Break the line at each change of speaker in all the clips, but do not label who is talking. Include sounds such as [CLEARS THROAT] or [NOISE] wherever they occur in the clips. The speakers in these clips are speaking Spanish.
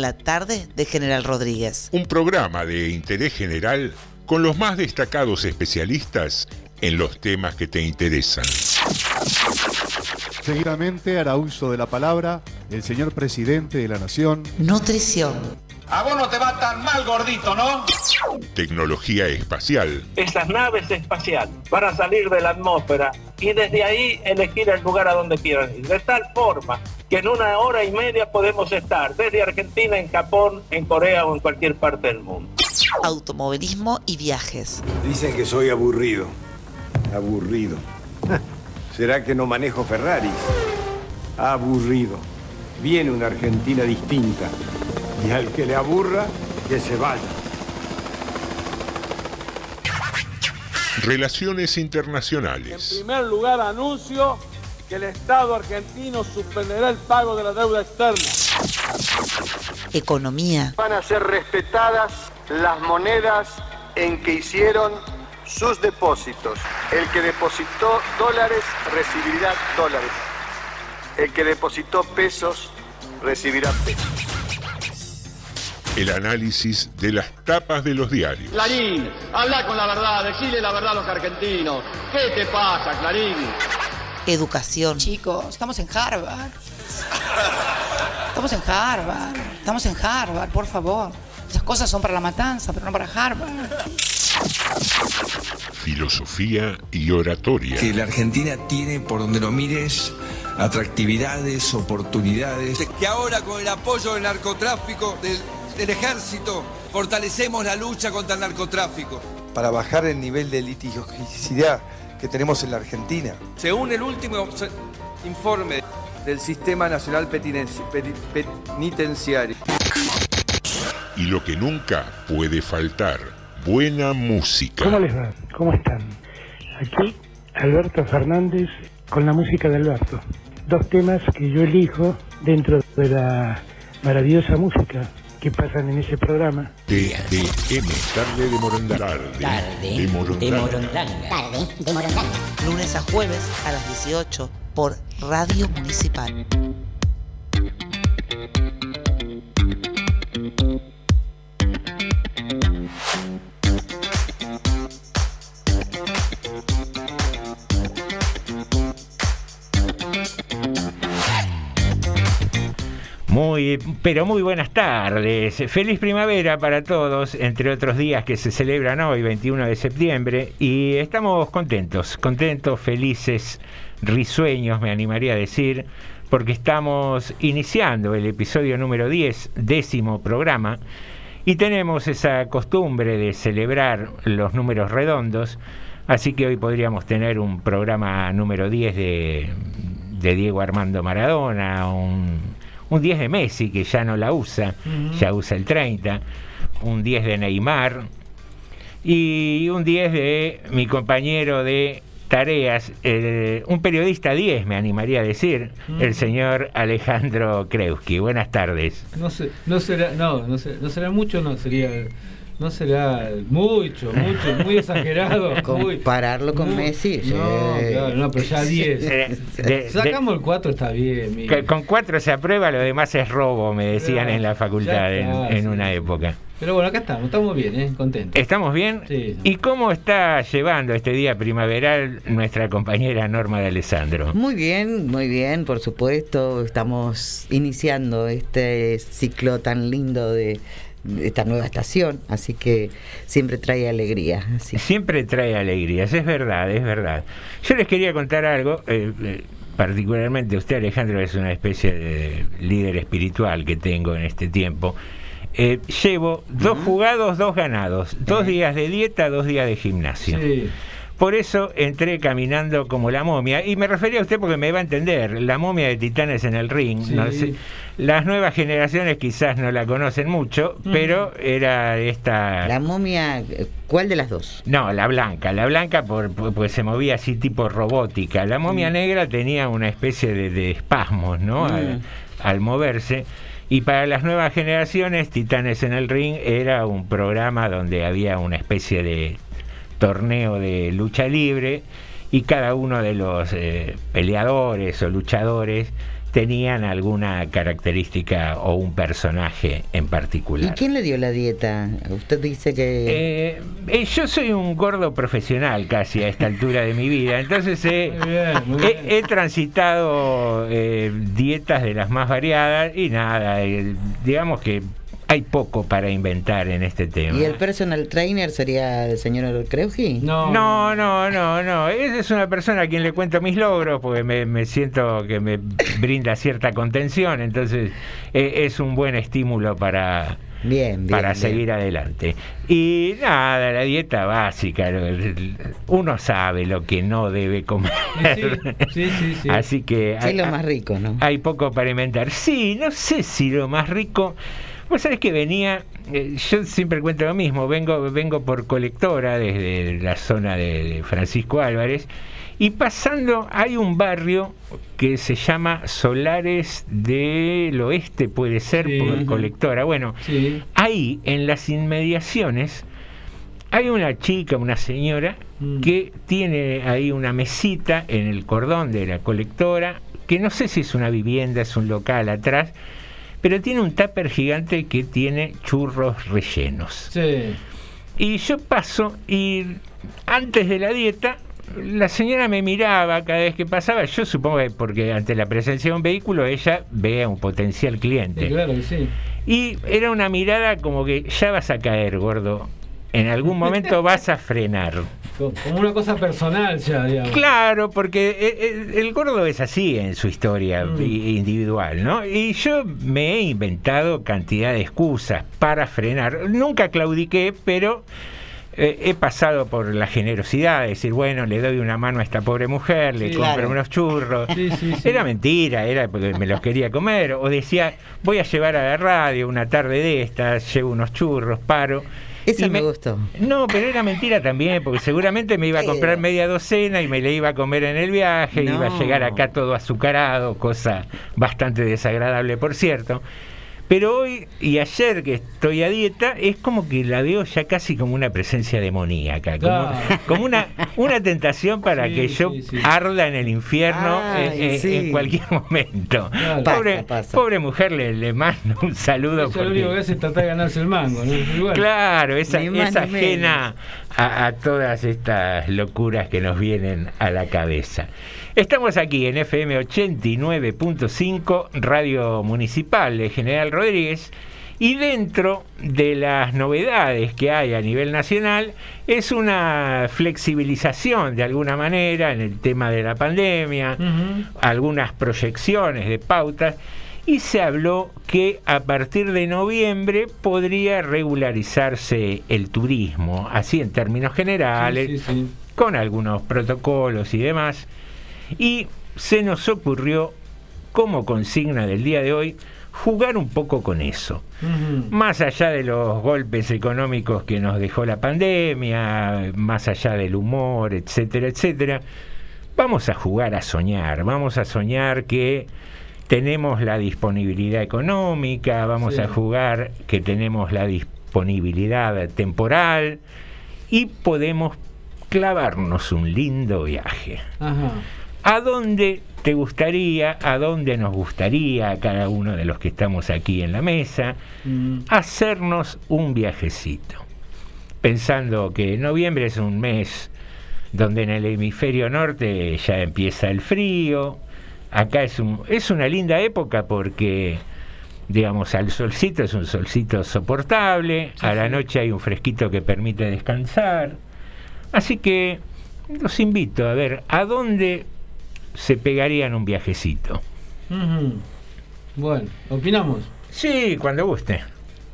en la tarde de General Rodríguez.
Un programa de interés general con los más destacados especialistas en los temas que te interesan.
Seguidamente hará uso de la palabra el señor presidente de la Nación.
Nutrición.
A vos no te va tan mal, gordito, ¿no?
Tecnología espacial.
Estas naves espaciales van a salir de la atmósfera y desde ahí elegir el lugar a donde quieran ir. De tal forma que en una hora y media podemos estar desde Argentina, en Japón, en Corea o en cualquier parte del mundo.
Automovilismo y viajes.
Dicen que soy aburrido. Aburrido. [LAUGHS] ¿Será que no manejo Ferraris? Aburrido. Viene una Argentina distinta. Y al que le aburra, que se vaya.
Relaciones
En
internacionales.
primer lugar, anuncio que el Estado argentino suspenderá el pago de la deuda externa.
Economía.
Van a ser respetadas las monedas en que hicieron sus depósitos. El que depositó dólares recibirá dólares. El que depositó pesos recibirá pesos.
El análisis de las tapas de los diarios.
Clarín, habla con la verdad, decile la verdad a los argentinos. ¿Qué te pasa, Clarín?
Educación.
Chicos, estamos en Harvard. Estamos en Harvard. Estamos en Harvard, por favor. Esas cosas son para la matanza, pero no para Harvard.
Filosofía y oratoria.
que la Argentina tiene, por donde lo mires, atractividades, oportunidades. Que ahora con el apoyo del narcotráfico, del, del ejército, fortalecemos la lucha contra el narcotráfico.
para bajar el nivel de litigiosidad que tenemos en la Argentina.
Según el último informe del Sistema Nacional Penitenciario.
Y lo que nunca puede faltar. Buena música.
¿Cómo les va? ¿Cómo están? Aquí Alberto Fernández con la música de Alberto. Dos temas que yo elijo dentro de la maravillosa música que pasan en ese programa.
TDM, tarde de Morondanga. Tarde de Morondanga.
Tarde de Morondanga. Lunes a jueves a las 18 por Radio Municipal.
Muy, pero muy buenas tardes. Feliz primavera para todos, entre otros días que se celebran hoy, 21 de septiembre. Y estamos contentos, contentos, felices, risueños, me animaría a decir, porque estamos iniciando el episodio número 10, décimo programa. Y tenemos esa costumbre de celebrar los números redondos. Así que hoy podríamos tener un programa número 10 de, de Diego Armando Maradona, un, un 10 de Messi que ya no la usa,
Ujú.
ya usa el 30, un 10 de Neymar y un 10 de mi compañero de tareas, eh, un periodista 10 me animaría a decir, el señor Alejandro Kreuski. Buenas tardes.
No sé, no será, no, no, sé- no será mucho, no sería, no será mucho, mucho, muy exagerado. [LAUGHS] muy-
Compararlo con
muy-
Messi,
No,
sí.
claro, no, pero ya 10.
Eh, de-
Sacamos el 4, está bien. mira.
Que con cuatro se aprueba, lo demás es robo, me decían
Claro,
en la facultad en,
está,
en
sí.
una época.
Pero bueno, acá estamos, estamos bien, ¿eh? contentos.
¿Estamos bien?
Sí.
¿Y cómo está llevando este día primaveral nuestra compañera Norma de Alessandro?
Muy bien, muy bien, por supuesto. Estamos iniciando este ciclo tan lindo de, de esta nueva estación, así que siempre trae alegría. Así.
Siempre trae alegrías, es verdad, es verdad. Yo les quería contar algo, eh, eh, particularmente usted Alejandro es una especie de líder espiritual que tengo en este tiempo. Eh, llevo dos jugados, dos ganados, dos días de dieta, dos días de gimnasio.
Sí.
Por eso entré caminando como la momia. Y me refería a usted porque me va a entender. La momia de Titanes en el ring.
Sí.
no sé. Las nuevas generaciones quizás no la conocen mucho, pero era esta...
La momia, ¿cuál de las dos?
No, la blanca. La blanca por, por- pues se movía así tipo robótica. La momia
Mm.
negra tenía una especie de, de espasmos, ¿no? Al,
Mm.
al moverse. Y para las nuevas generaciones, Titanes en el Ring era un programa donde había una especie de torneo de lucha libre y cada uno de los eh, peleadores o luchadores tenían alguna característica o un personaje en
¿Y
particular.
quién le dio la dieta? Usted dice que...
Eh, eh, yo soy un gordo profesional casi a esta altura de mi vida, entonces eh, he, he transitado eh, dietas de las más variadas y nada, eh, digamos que hay poco para inventar en este tema.
¿Y el personal trainer sería el señor Creuji?
No, no, no, no. Esa es una persona a quien le cuento mis logros porque me, me siento que me brinda cierta contención, entonces eh, es un buen estímulo para,
Bien, bien,
para
bien.
seguir adelante. Y nada, la dieta básica, uno sabe lo que no debe comer.
Sí, sí, sí.
Así que
¿Qué es lo más rico, no?
hay poco para inventar. Sí, no sé si lo más rico. Vos sabés que venía, eh, yo siempre cuento lo mismo, vengo, vengo por colectora desde la zona de, de Francisco Álvarez y pasando hay un barrio que se llama Solares del Oeste, puede ser,
Sí.
por colectora. Bueno,
Sí.
ahí en las inmediaciones hay una chica, una señora,
Mm.
que tiene ahí una mesita en el cordón de la colectora, que no sé si es una vivienda, es un local atrás, pero tiene un tupper gigante que tiene churros rellenos.
Sí.
Y yo paso y antes de la dieta, la señora me miraba cada vez que pasaba, yo supongo que porque ante la presencia de un vehículo ella ve a un potencial cliente.
Sí, claro que sí.
Y era una mirada como que ya vas a caer, gordo. En algún momento [LAUGHS] vas a frenar.
Co- Como una cosa personal ya, digamos.
Claro, porque eh, eh, el gordo es así en su historia
Mm.
individual, ¿no? Y yo me he inventado cantidad de excusas para frenar. Nunca claudiqué, pero eh, he pasado por la generosidad de decir, bueno, le doy una mano a esta pobre mujer, le
Sí,
compro
claro.
unos churros.
Sí, sí, sí.
Era mentira, era porque me los quería comer. O decía, voy a llevar a la radio una tarde de estas, llevo unos churros, paro.
Esa
Y
me gustó.
No, pero era mentira también, porque seguramente me iba a comprar media docena y me la iba a comer en el viaje,
No.
iba a llegar acá todo azucarado, cosa bastante desagradable, por cierto. Pero hoy y ayer que estoy a dieta, es como que la veo ya casi como una presencia demoníaca, como, una, una tentación para
Sí,
que yo
sí, sí.
arda en el infierno
Ay,
eh, eh,
sí.
en cualquier momento.
Claro.
Pobre,
Pasa, pasa.
pobre mujer, le, le mando un saludo.
Eso lo único que hace es tratar de ganarse el mango, ¿no? Y bueno,
Claro, esa, es ajena a, a todas estas locuras que nos vienen a la cabeza. Estamos aquí en FM 89.5, Radio Municipal de General Rodríguez, y dentro de las novedades que hay a nivel nacional es una flexibilización de alguna manera en el tema de la pandemia, algunas proyecciones de pautas y se habló que a partir de noviembre podría regularizarse el turismo, así en términos generales,
Sí, sí, sí.
con algunos protocolos y demás. Y se nos ocurrió, como consigna del día de hoy, jugar un poco con eso. Más allá de los golpes económicos que nos dejó la pandemia, más allá del humor, etcétera, etcétera, vamos a jugar a soñar, vamos a soñar que tenemos la disponibilidad económica, vamos
Sí.
a jugar que tenemos la disponibilidad temporal y podemos clavarnos un lindo viaje.
Ajá.
¿A dónde te gustaría, a dónde nos gustaría a cada uno de los que estamos aquí en la mesa,
Mm.
hacernos un viajecito? Pensando que noviembre es un mes donde en el hemisferio norte ya empieza el frío, acá es, un, es una linda época porque, digamos, al solcito es un solcito soportable, a la noche hay un fresquito que permite descansar, así que los invito a ver a dónde se pegarían un viajecito.
Bueno, opinamos.
Sí, cuando guste.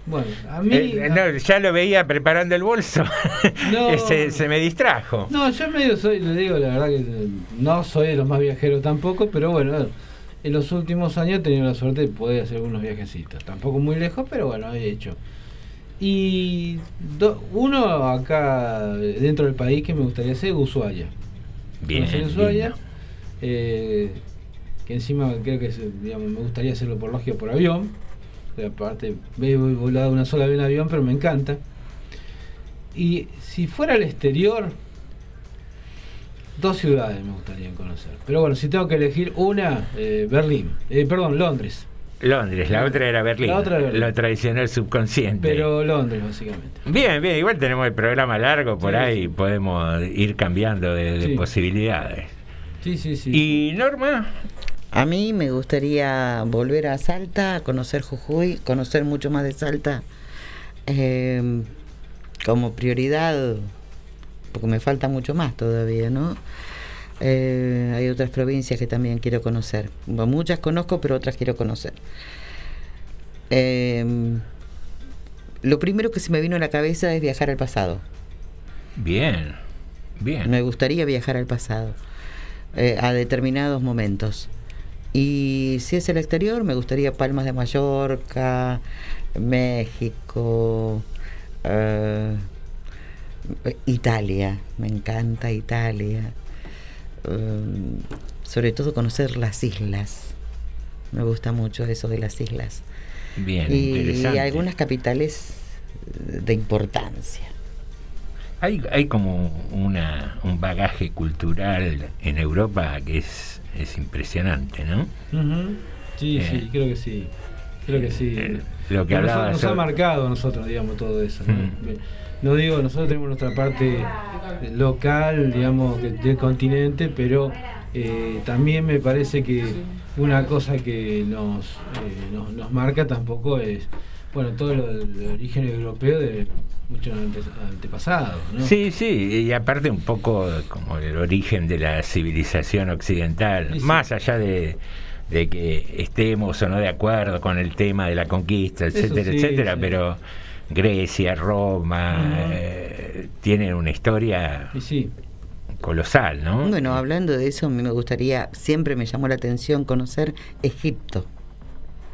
Bueno, a mí.
Eh, no, ya lo veía preparando el bolso. [LAUGHS]
No. [LAUGHS]
se, se me distrajo.
No, yo medio soy, le digo la verdad que no soy de los más viajeros tampoco, pero bueno, en los últimos años he tenido la suerte de poder hacer algunos viajecitos. Tampoco muy lejos, pero bueno, he hecho. Y do- uno acá dentro del país que me gustaría hacer, Ushuaia.
Bien.
Ushuaia,
lindo.
Eh, que encima creo que digamos, me gustaría hacerlo por lógica por avión. Aparte, he volado una sola vez en avión, pero me encanta. Y si fuera al exterior, dos ciudades me gustaría conocer. Pero bueno, si tengo que elegir una, eh, Berlín. Eh, perdón, Londres.
Londres, la otra era Berlín.
La otra era Berlín.
Lo tradicional subconsciente.
Pero Londres, básicamente.
Bien, bien, igual tenemos el programa largo por
Sí,
ahí,
sí.
podemos ir cambiando de, de
Sí.
posibilidades.
Sí, sí, sí.
¿Y Norma?
A mí me gustaría volver a Salta, conocer Jujuy, conocer mucho más de Salta. eh, como prioridad, porque me falta mucho más todavía, ¿no? Eh, hay otras provincias que también quiero conocer. Bueno, muchas conozco, pero otras quiero conocer. Eh, lo primero que se me vino a la cabeza es viajar al pasado.
Bien, bien.
Me gustaría viajar al pasado, eh, a determinados momentos. Y si es el exterior, me gustaría Palmas de Mallorca, México, eh, Italia, me encanta Italia. Eh, sobre todo conocer las islas. Me gusta mucho eso de las islas.
Bien,
y
interesante.
algunas capitales de importancia.
Hay, hay como una, un bagaje cultural en Europa que es, es impresionante, ¿no?
Sí,
Eh,
sí, creo que sí. Creo que sí.
eh, lo que
nos,
hablaba
nos ha marcado a nosotros, digamos, todo eso. ¿no?
Mm.
No digo, nosotros tenemos nuestra parte local, digamos, del continente, pero eh, también me parece que una cosa que nos, nos, nos marca tampoco es, bueno, todo lo del origen europeo de muchos ante- antepasados, ¿no?
Sí, sí, y aparte un poco como el origen de la civilización occidental,
Sí, sí.
más allá de, de que estemos o no de acuerdo con el tema de la conquista, etcétera,
sí,
etcétera,
sí.
pero Grecia, Roma, eh, tienen una historia colosal, ¿no?
Bueno, hablando de eso, a mí me gustaría, siempre me llamó la atención conocer Egipto.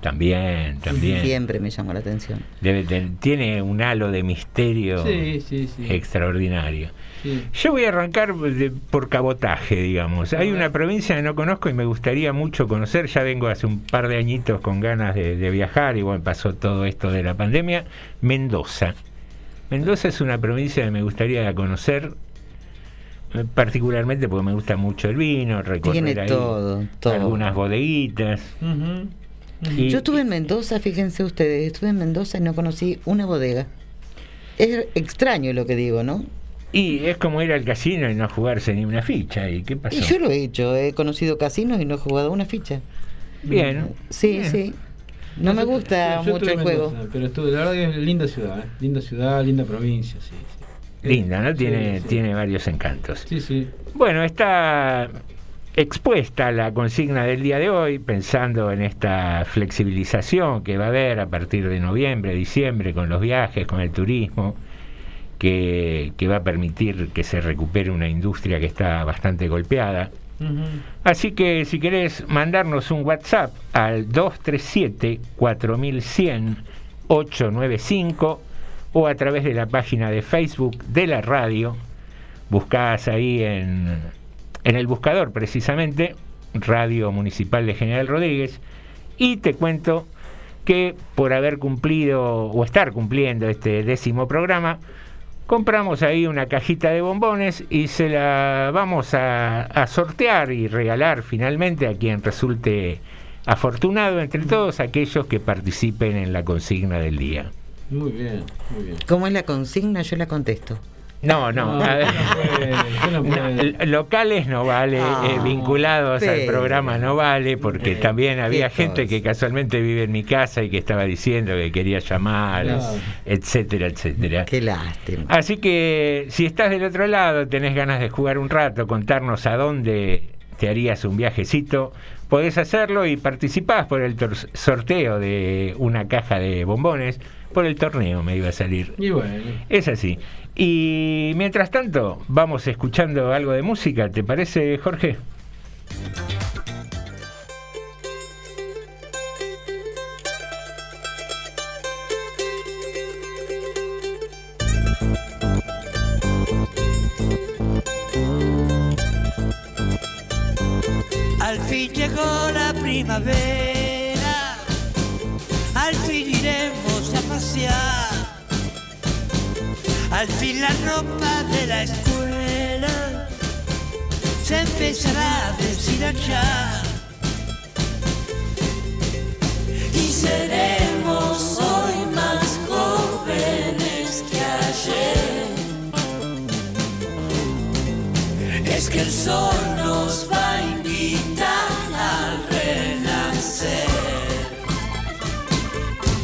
También, también.
Siempre me llamó la atención.
Tiene un halo de misterio
Sí, sí, sí.
extraordinario.
Sí.
Yo voy a arrancar de- por cabotaje, digamos. Hay una provincia que no conozco y me gustaría mucho conocer. Ya vengo hace un par de añitos con ganas de, de viajar y bueno, pasó todo esto de la pandemia. Mendoza. Mendoza es una provincia que me gustaría conocer, eh, particularmente porque me gusta mucho el vino, recorrer
Tiene
ahí
todo, todo.
algunas bodeguitas. Y-
Yo estuve en Mendoza, fíjense ustedes, estuve en Mendoza y no conocí una bodega. Es extraño lo que digo, ¿no?
Y es como ir al casino y no jugarse ni una ficha. ¿Y qué pasó?
Y yo lo he hecho, he conocido casinos y no he jugado una ficha.
Bien.
Sí,
Bien.
sí. No me gusta
Yo- yo
mucho el juego.
Pero estuve, la verdad que es linda ciudad, ¿eh? linda ciudad, linda provincia, sí. sí.
Linda, ¿no? Tiene,
sí.
tiene varios encantos.
Sí, sí.
Bueno, está expuesta la consigna del día de hoy, pensando en esta flexibilización que va a haber a partir de noviembre, diciembre, con los viajes, con el turismo, que, que va a permitir que se recupere una industria que está bastante golpeada. Así que si querés mandarnos un WhatsApp al 237-4100-895 o a través de la página de Facebook de la radio, buscás ahí en, en el buscador precisamente, Radio Municipal de General Rodríguez, y te cuento que por haber cumplido o estar cumpliendo este décimo programa, compramos ahí una cajita de bombones y se la vamos a, a sortear y regalar finalmente a quien resulte afortunado entre todos aquellos que participen en la consigna del día.
Muy bien, muy bien.
¿Cómo es la consigna? Yo la contesto.
No, no,
puede, [LAUGHS]
locales no vale,
Ah,
eh, vinculados al programa no vale, porque
Eh,
también había
qué
gente
cosa.
que casualmente vive en mi casa y que estaba diciendo que quería llamar, etcétera, etcétera.
Qué lástima.
Así que si estás del otro lado, tenés ganas de jugar un rato, contarnos a dónde te harías un viajecito, podés hacerlo y participás por el sorteo de una caja de bombones, por el torneo me iba a salir.
Y bueno,
Es así. Y mientras tanto, vamos escuchando algo de música, ¿te parece, Jorge?
Al fin llegó la primavera, al fin iremos a pasear, al fin la ropa de la escuela se empezará a allá. Y seremos hoy más jóvenes que ayer. Es que el sol nos va a invitar a renacer.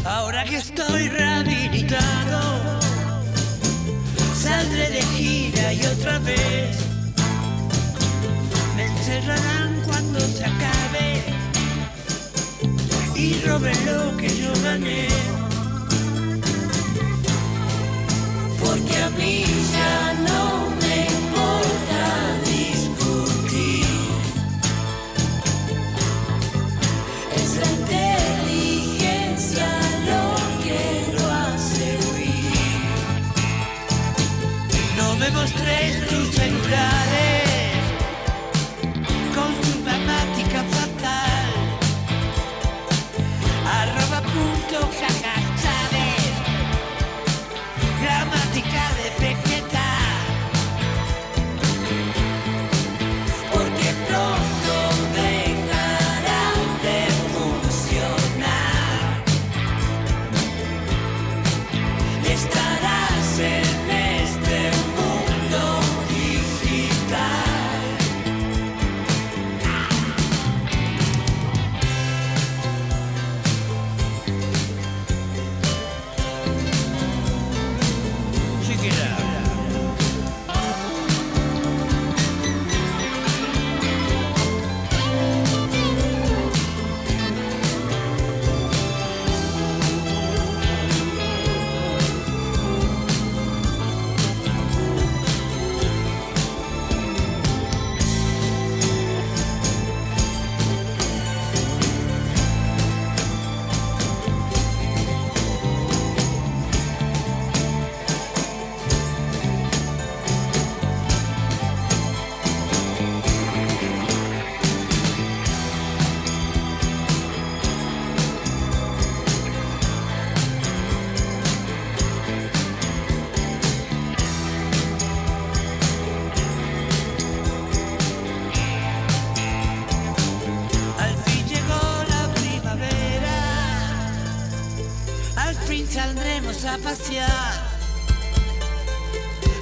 Ahora que estoy rehabilitado, saldré de gira y otra vez me encerrarán cuando se acabe y roben lo que yo gané. Porque a mí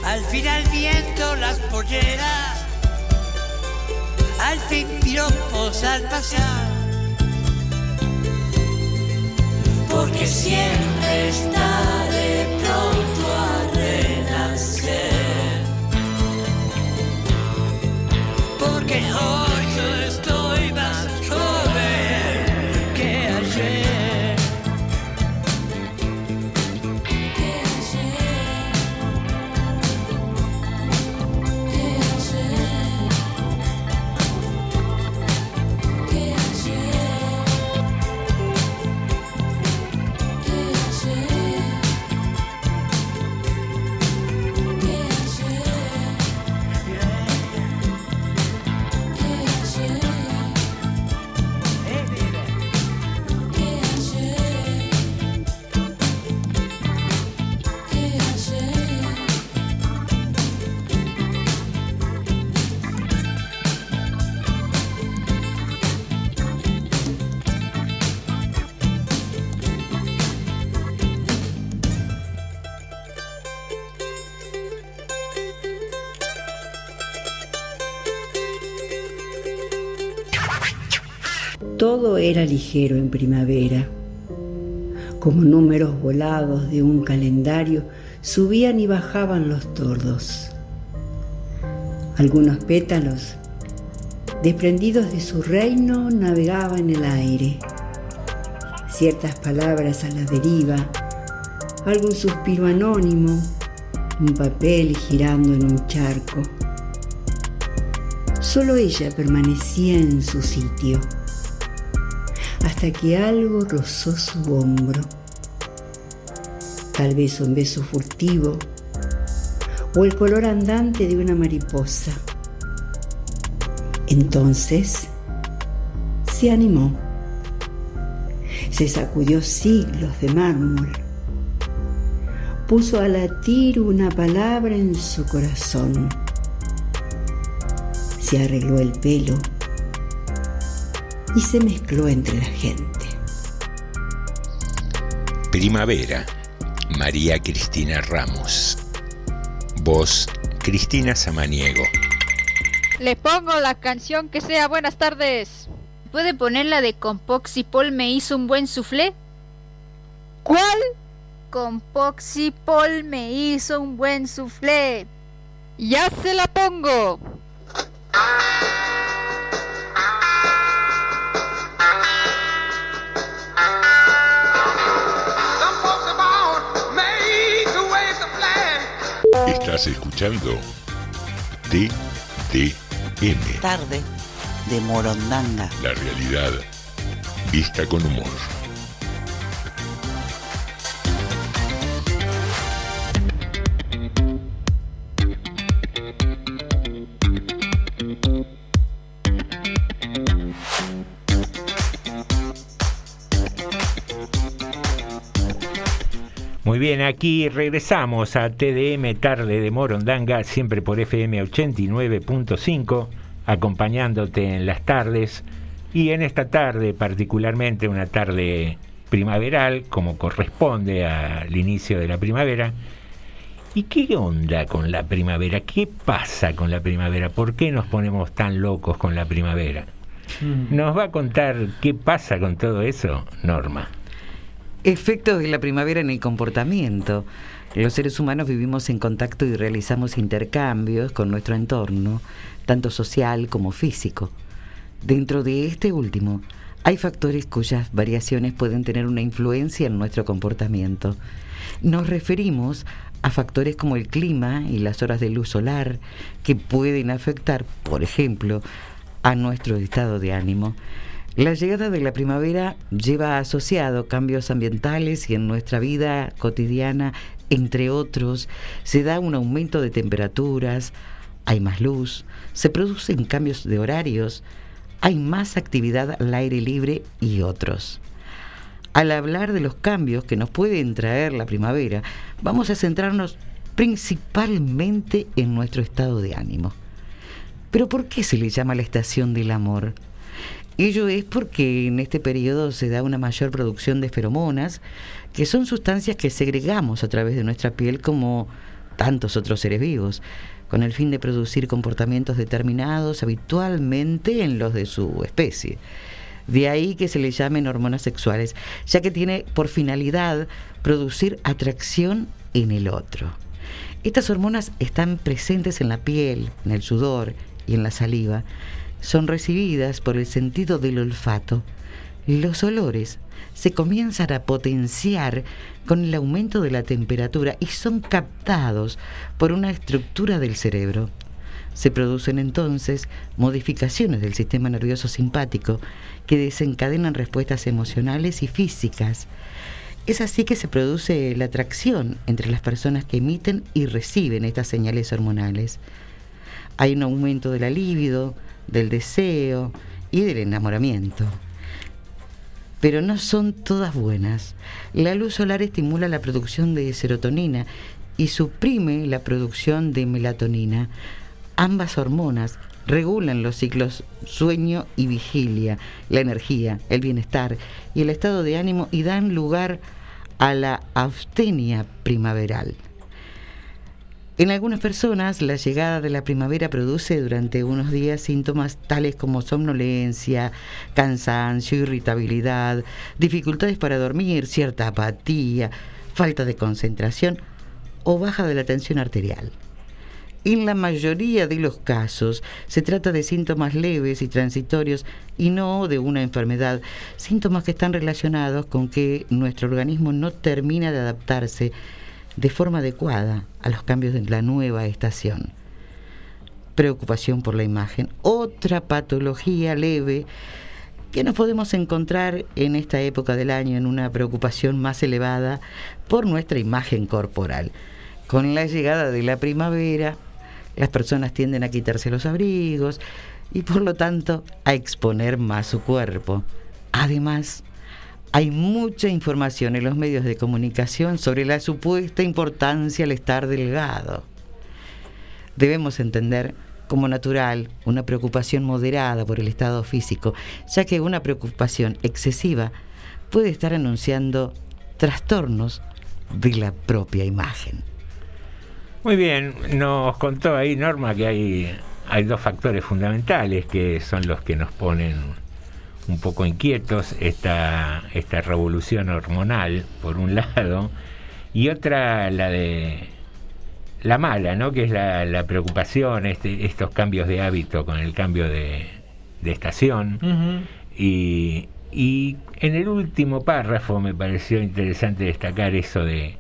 Al fin al viento las polleras, al fin piropos al pasear. Porque siempre estaré pronto a renacer. Porque hoy
Todo era ligero en primavera. Como números volados de un calendario, subían y bajaban los tordos. Algunos pétalos, desprendidos de su reino, navegaban en el aire. Ciertas palabras a la deriva, algún suspiro anónimo, un papel girando en un charco. Solo ella permanecía en su sitio, hasta que algo rozó su hombro. Tal vez un beso furtivo o el color andante de una mariposa. Entonces se animó. Se sacudió siglos de mármol. Puso a latir una palabra en su corazón. se arregló el pelo y se mezcló entre la gente.
Primavera, María Cristina Ramos. Voz, Cristina Samaniego.
Le pongo la canción que sea buenas tardes.
¿Puede poner la de con Poxy Paul me hizo un buen soufflé?
¿Cuál?
Con Poxy Paul me hizo un buen soufflé.
Ya se la pongo.
Estás escuchando TDM.
Tarde de Morondanga.
La realidad vista con humor.
Bien, aquí regresamos a TDM Tarde de Morondanga, siempre por FM 89.5, acompañándote en las tardes y en esta tarde particularmente una tarde primaveral, como corresponde al inicio de la primavera. ¿Y qué onda con la primavera? ¿Qué pasa con la primavera? ¿Por qué nos ponemos tan locos con la primavera? ¿Nos va a contar qué pasa con todo eso, Norma?
Efectos de la primavera en el comportamiento. Los seres humanos vivimos en contacto y realizamos intercambios con nuestro entorno, tanto social como físico. Dentro de este último, hay factores cuyas variaciones pueden tener una influencia en nuestro comportamiento. Nos referimos a factores como el clima y las horas de luz solar, que pueden afectar, por ejemplo, a nuestro estado de ánimo. La llegada de la primavera lleva asociado cambios ambientales y en nuestra vida cotidiana, entre otros, se da un aumento de temperaturas, hay más luz, se producen cambios de horarios, hay más actividad al aire libre y otros. Al hablar de los cambios que nos pueden traer la primavera, vamos a centrarnos principalmente en nuestro estado de ánimo. Pero ¿por qué se le llama la estación del amor? Ello es porque en este periodo se da una mayor producción de feromonas, que son sustancias que segregamos a través de nuestra piel como tantos otros seres vivos, con el fin de producir comportamientos determinados habitualmente en los de su especie. De ahí que se le llamen hormonas sexuales, ya que tiene por finalidad producir atracción en el otro. Estas hormonas están presentes en la piel, en el sudor y en la saliva, son recibidas por el sentido del olfato. Los olores se comienzan a potenciar con el aumento de la temperatura y son captados por una estructura del cerebro. Se producen entonces modificaciones del sistema nervioso simpático que desencadenan respuestas emocionales y físicas. Es así que se produce la atracción entre las personas que emiten y reciben estas señales hormonales. Hay un aumento de la libido, del deseo y del enamoramiento. Pero no son todas buenas. La luz solar estimula la producción de serotonina y suprime la producción de melatonina. Ambas hormonas regulan los ciclos sueño y vigilia, la energía, el bienestar y el estado de ánimo y dan lugar a la abstenia primaveral. En algunas personas, la llegada de la primavera produce durante unos días síntomas tales como somnolencia, cansancio, irritabilidad, dificultades para dormir, cierta apatía, falta de concentración o baja de la tensión arterial. En la mayoría de los casos se trata de síntomas leves y transitorios y no de una enfermedad, síntomas que están relacionados con que nuestro organismo no termina de adaptarse de forma adecuada a los cambios de la nueva estación. Preocupación por la imagen, otra patología leve que nos podemos encontrar en esta época del año en una preocupación más elevada por nuestra imagen corporal. Con la llegada de la primavera, las personas tienden a quitarse los abrigos y por lo tanto a exponer más su cuerpo. Además, hay mucha información en los medios de comunicación sobre la supuesta importancia al estar delgado. Debemos entender como natural una preocupación moderada por el estado físico, ya que una preocupación excesiva puede estar anunciando trastornos de la propia imagen.
Muy bien, nos contó ahí Norma que hay, hay dos factores fundamentales que son los que nos ponen un poco inquietos, esta, esta revolución hormonal, por un lado, y otra la de la mala, ¿no? que es la, la preocupación, este, estos cambios de hábito con el cambio de, de estación. y, y en el último párrafo me pareció interesante destacar eso de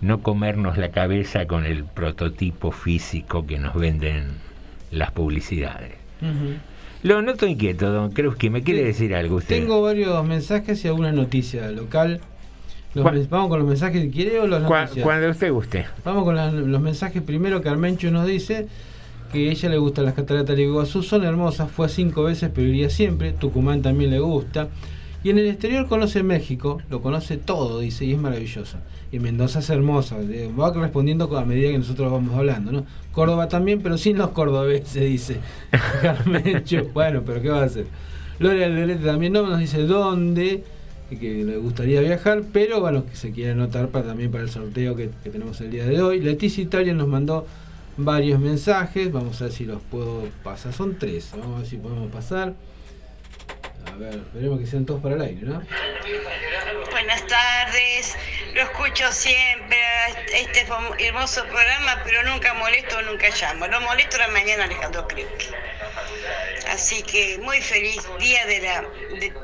no comernos la cabeza con el prototipo físico que nos venden las publicidades. Lo noto inquieto, don que me quiere decir algo usted.
Tengo varios mensajes y alguna noticia local. Los ¿Vamos con los mensajes que quiere o
Cua-
noticias?
cuando usted guste.
Vamos con la- los mensajes. Primero, Carmencho nos dice que a ella le gustan las cataratas de Iguazú, son hermosas, fue cinco veces, pero iría siempre. Tucumán también le gusta. Y en el exterior conoce México, lo conoce todo, dice, y es maravillosa. Y Mendoza es hermosa, eh, va respondiendo a medida que nosotros vamos hablando, ¿no? Córdoba también, pero sin los cordobeses, [LAUGHS] dice Carmencho. [LAUGHS] bueno, pero ¿qué va a hacer? Lorea Alderete también no nos dice dónde, y que le gustaría viajar, pero bueno, que se quiere anotar para, también para el sorteo que, que tenemos el día de hoy. Leticia Italia nos mandó varios mensajes, vamos a ver si los puedo pasar, son tres, vamos a ver si podemos pasar. Que sean todos para el aire, ¿no?
Buenas tardes, lo escucho siempre, este hermoso programa, pero nunca molesto, nunca llamo. Lo molesto la mañana Alejandro Kripke. Así que muy feliz día de la,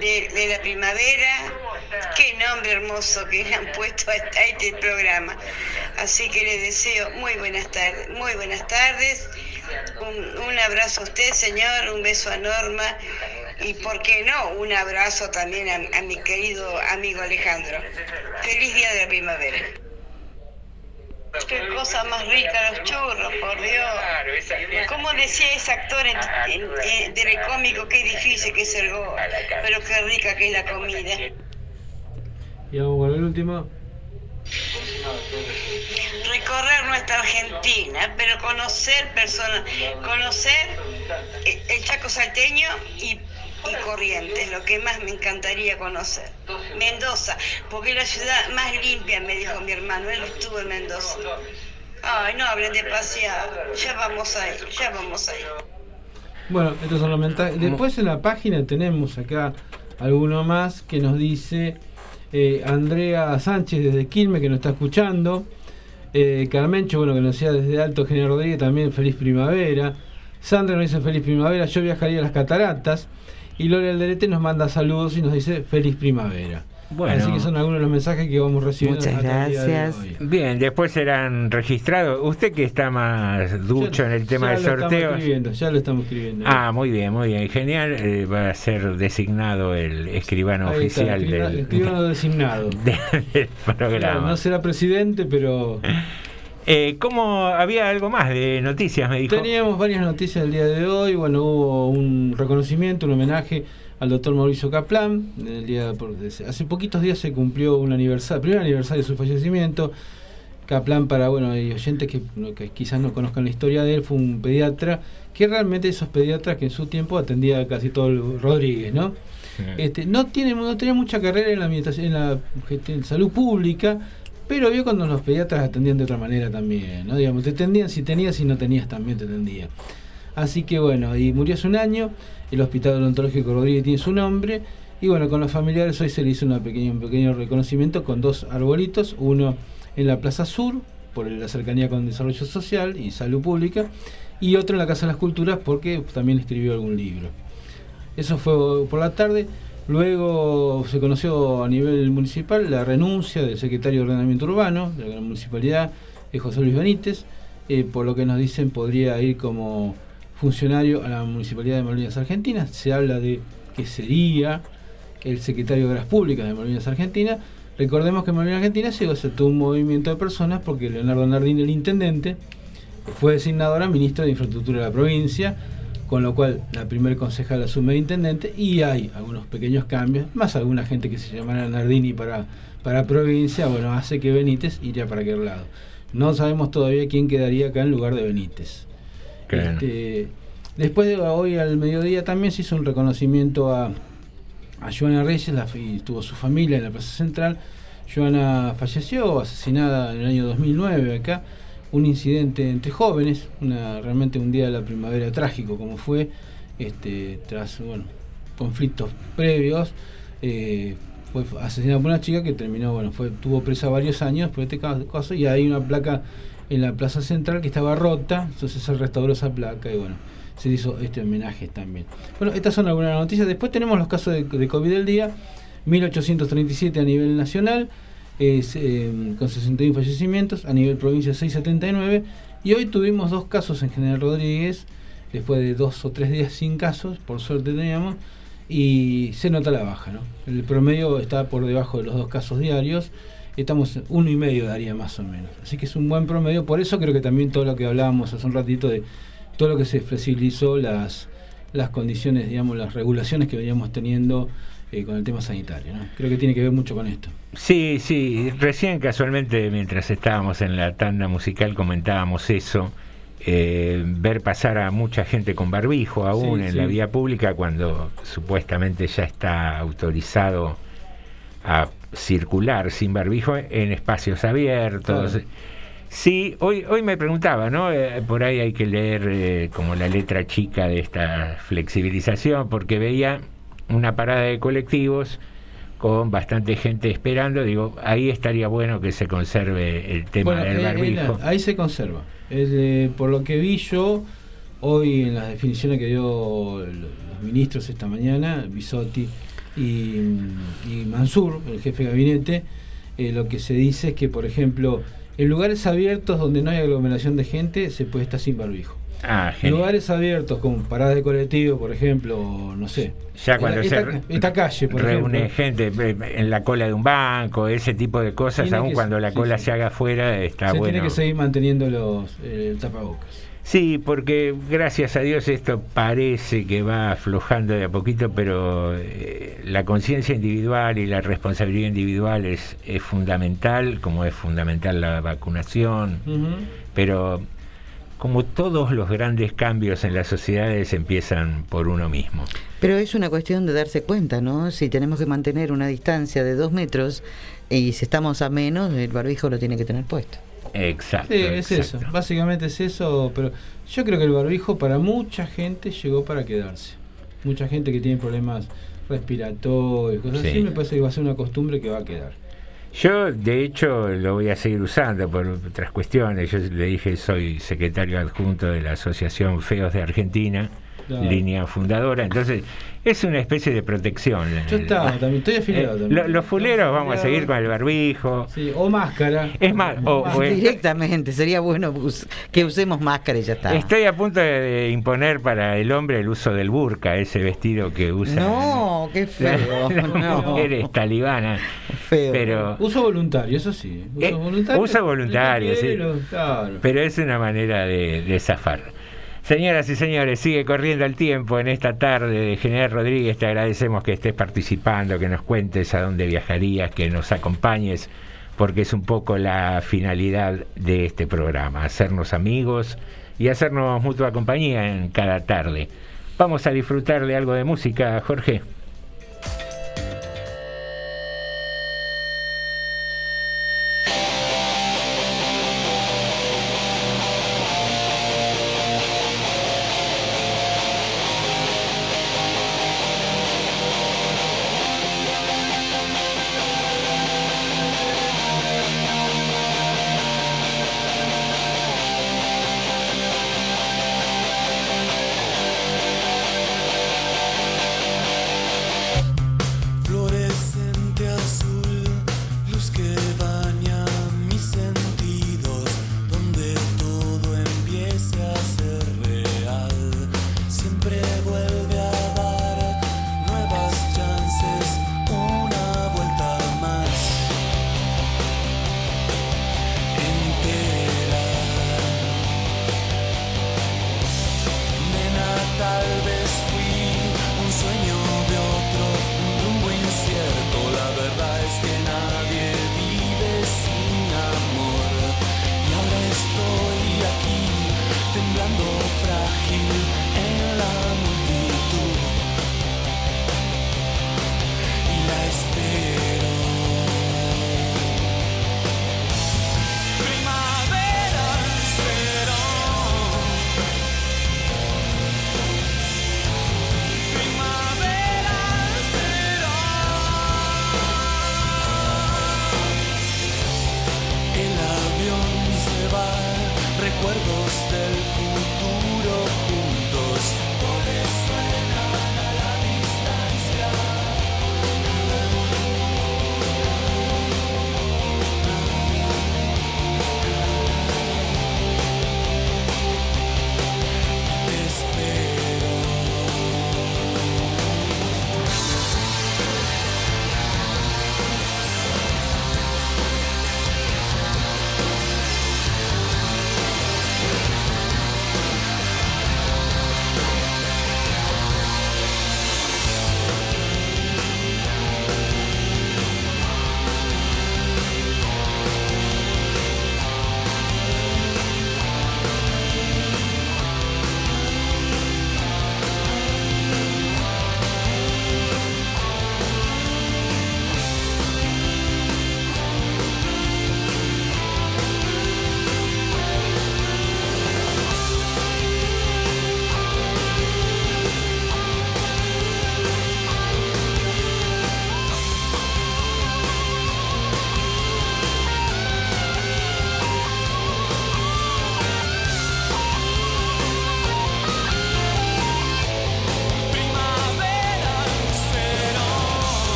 de, la primavera. Qué nombre hermoso que le han [LAUGHS] puesto a este, a este programa. Así que le deseo muy buenas tardes, muy buenas tardes. Un, un abrazo a usted, señor, un beso a Norma y, ¿por qué no?, un abrazo también a, a mi querido amigo Alejandro. Feliz día de la primavera. Qué cosa más rica los churros, por Dios. Como decía ese actor en, en- en telecómico, qué difícil que es el gol, pero qué rica que es la comida.
Y vamos con el último.
Recorrer nuestra Argentina, pero conocer personas, conocer el Chaco salteño y, y Corrientes, lo que más me encantaría conocer. Mendoza, porque es la ciudad más limpia, me dijo mi hermano, él estuvo en Mendoza. Ay, no hablen de pasear, ya vamos ahí, ya vamos ahí.
Bueno, estos son los mensajes. Después en la página tenemos acá alguno más que nos dice eh, Andrea Sánchez desde Quilme que nos está escuchando. Eh, Carmencho, bueno, que nos decía desde Alto General Rodríguez también feliz primavera. Sandra nos dice feliz primavera, yo viajaría a las cataratas. Y Lore Alderete nos manda saludos y nos dice feliz primavera.
Bueno.
Así que son algunos de los mensajes que vamos recibiendo.
Muchas
el de
gracias.
hoy.
Bien, después serán registrados. Usted que está más ducho en el tema
ya
de
lo estamos
sorteos.
escribiendo, ya lo estamos escribiendo.
Ah, muy bien, muy bien. Genial. Eh, va a ser designado el escribano
Ahí está,
oficial
escriba-
del,
escribano [LAUGHS] designado.
del programa.
no será presidente, pero [LAUGHS]
Eh, ¿Cómo había algo más de noticias? Me dijo.
Teníamos varias noticias el día de hoy. Bueno, hubo un reconocimiento, un homenaje al doctor Mauricio Kaplan. El día por- hace poquitos días se cumplió un aniversario, primer aniversario de su fallecimiento. Kaplan, para bueno, hay oyentes que, quizás no conozcan la historia de él, fue un pediatra que realmente esos pediatras que en su tiempo atendía casi todo el Rodríguez, ¿no? Este, no tiene no tenía mucha carrera en la en la en salud pública, pero vio cuando los pediatras atendían de otra manera también, ¿no? Digamos, te atendían si tenías, si no tenías también te atendían. Así que bueno, y murió hace un año, el Hospital Odontológico Rodríguez tiene su nombre, y bueno, con los familiares hoy se le hizo una pequeña, un pequeño reconocimiento con dos arbolitos, uno en la Plaza Sur, por la cercanía con Desarrollo Social y Salud Pública, y otro en la Casa de las Culturas porque también escribió algún libro. Eso fue por la tarde. Luego se conoció a nivel municipal la renuncia del secretario de Ordenamiento Urbano de la municipalidad, eh, José Luis Benítez, eh, por lo que nos dicen podría ir como funcionario a la municipalidad de Malvinas Argentinas. Se habla de que sería el secretario de Obras Públicas de Malvinas Argentinas. Recordemos que en Malvinas Argentinas se aceptó un movimiento de personas porque Leonardo Nardini, el intendente, fue designado ahora ministro de Infraestructura de la provincia, con lo cual la primer concejal asume el intendente y hay algunos pequeños cambios, más alguna gente que se llamará Nardini para, para provincia, bueno, hace que Benítez iría para aquel lado. No sabemos todavía quién quedaría acá en lugar de Benítez. Este, después de hoy al mediodía también se hizo un reconocimiento a, a Joana Reyes, la, y tuvo su familia en la Plaza Central. Joana falleció, asesinada en el año 2009 acá. Un incidente entre jóvenes, una, realmente un día de la primavera trágico como fue, este, tras bueno, conflictos previos. eh, fue asesinada por una chica que terminó, bueno, fue, tuvo presa varios años por este ca- caso y hay una placa en la plaza central que estaba rota, entonces se restauró esa placa y bueno, se hizo este homenaje también. Bueno, estas son algunas noticias. Después tenemos los casos de, COVID del día, 1837 a nivel nacional, es, eh, con 61 fallecimientos, a nivel provincia 679, y hoy tuvimos dos casos en General Rodríguez, después de dos o tres días sin casos, por suerte teníamos, y se nota la baja, ¿no? El promedio está por debajo de los dos casos diarios, estamos uno y medio daría más o menos. Así que es un buen promedio, por eso creo que también todo lo que hablábamos hace un ratito de todo lo que se flexibilizó las, las condiciones, digamos, las regulaciones que veníamos teniendo eh, con el tema sanitario, ¿no? Creo que tiene que ver mucho con esto.
Sí, sí, recién casualmente mientras estábamos en la tanda musical comentábamos eso, eh, ver pasar a mucha gente con barbijo aún
Sí,
en
sí.
la vía pública cuando supuestamente ya está autorizado a circular sin barbijo en espacios abiertos.
Claro.
Sí, hoy, hoy me preguntaba, ¿no? Eh, por ahí hay que leer eh, como la letra chica de esta flexibilización, porque veía una parada de colectivos con bastante gente esperando. Digo, ahí estaría bueno que se conserve el tema
Bueno,
del
eh,
barbijo.
ahí se conserva. Es, eh, por lo que vi yo, hoy en las definiciones que dio el- los ministros esta mañana, Bisotti y, y Mansur, el jefe de gabinete, eh, lo que se dice es que, por ejemplo, en lugares abiertos donde no hay aglomeración de gente, se puede estar sin barbijo.
Ah,
En lugares abiertos como paradas de colectivo, por ejemplo, no sé.
Ya cuando
esta,
se
esta calle, por
reúne
ejemplo.
gente eh, en la cola de un banco, ese tipo de cosas, aun cuando la
sí,
cola
sí.
se haga afuera, está
se
bueno.
tiene que seguir manteniendo los eh, el tapabocas.
Sí, porque gracias a Dios esto parece que va aflojando de a poquito, pero eh, la conciencia individual y la responsabilidad individual es, es fundamental, como es fundamental la vacunación, pero como todos los grandes cambios en las sociedades empiezan por uno mismo.
Pero es una cuestión de darse cuenta, ¿no? Si tenemos que mantener una distancia de dos metros y si estamos a menos, el barbijo lo tiene que tener puesto.
Exacto.
Sí, es
exacto.
eso. Básicamente es eso, pero yo creo que el barbijo para mucha gente llegó para quedarse. Mucha gente que tiene problemas respiratorios, cosas
Sí.
así, me parece que va a ser una costumbre que va a quedar.
Yo, de hecho, lo voy a seguir usando por otras cuestiones. Yo le dije, soy secretario adjunto de la Asociación Feos de Argentina,
Claro.
línea fundadora. Entonces, es una especie de protección.
Yo estaba también, estoy afiliado
Eh,
también.
lo- los fuleros vamos a seguir con el barbijo.
Sí, o máscara.
Es más, o- o es-
Directamente, sería bueno us- que usemos máscara y ya está.
Estoy a punto de, de imponer para el hombre el uso del burka, ese vestido que usa.
No, qué feo.
Las [LAUGHS]
no. [LAUGHS]
mujeres talibanas.
Feo.
Pero,
Uso voluntario, eso sí. Uso
Eh,
voluntario.
uso voluntario, sí.
Pero, claro.
pero es una manera de, de zafar. Señoras y señores, sigue corriendo el tiempo en esta tarde de General Rodríguez. Te agradecemos que estés participando, que nos cuentes a dónde viajarías, que nos acompañes, porque es un poco la finalidad de este programa, hacernos amigos y hacernos mutua compañía en cada tarde. Vamos a disfrutar de algo de música, Jorge.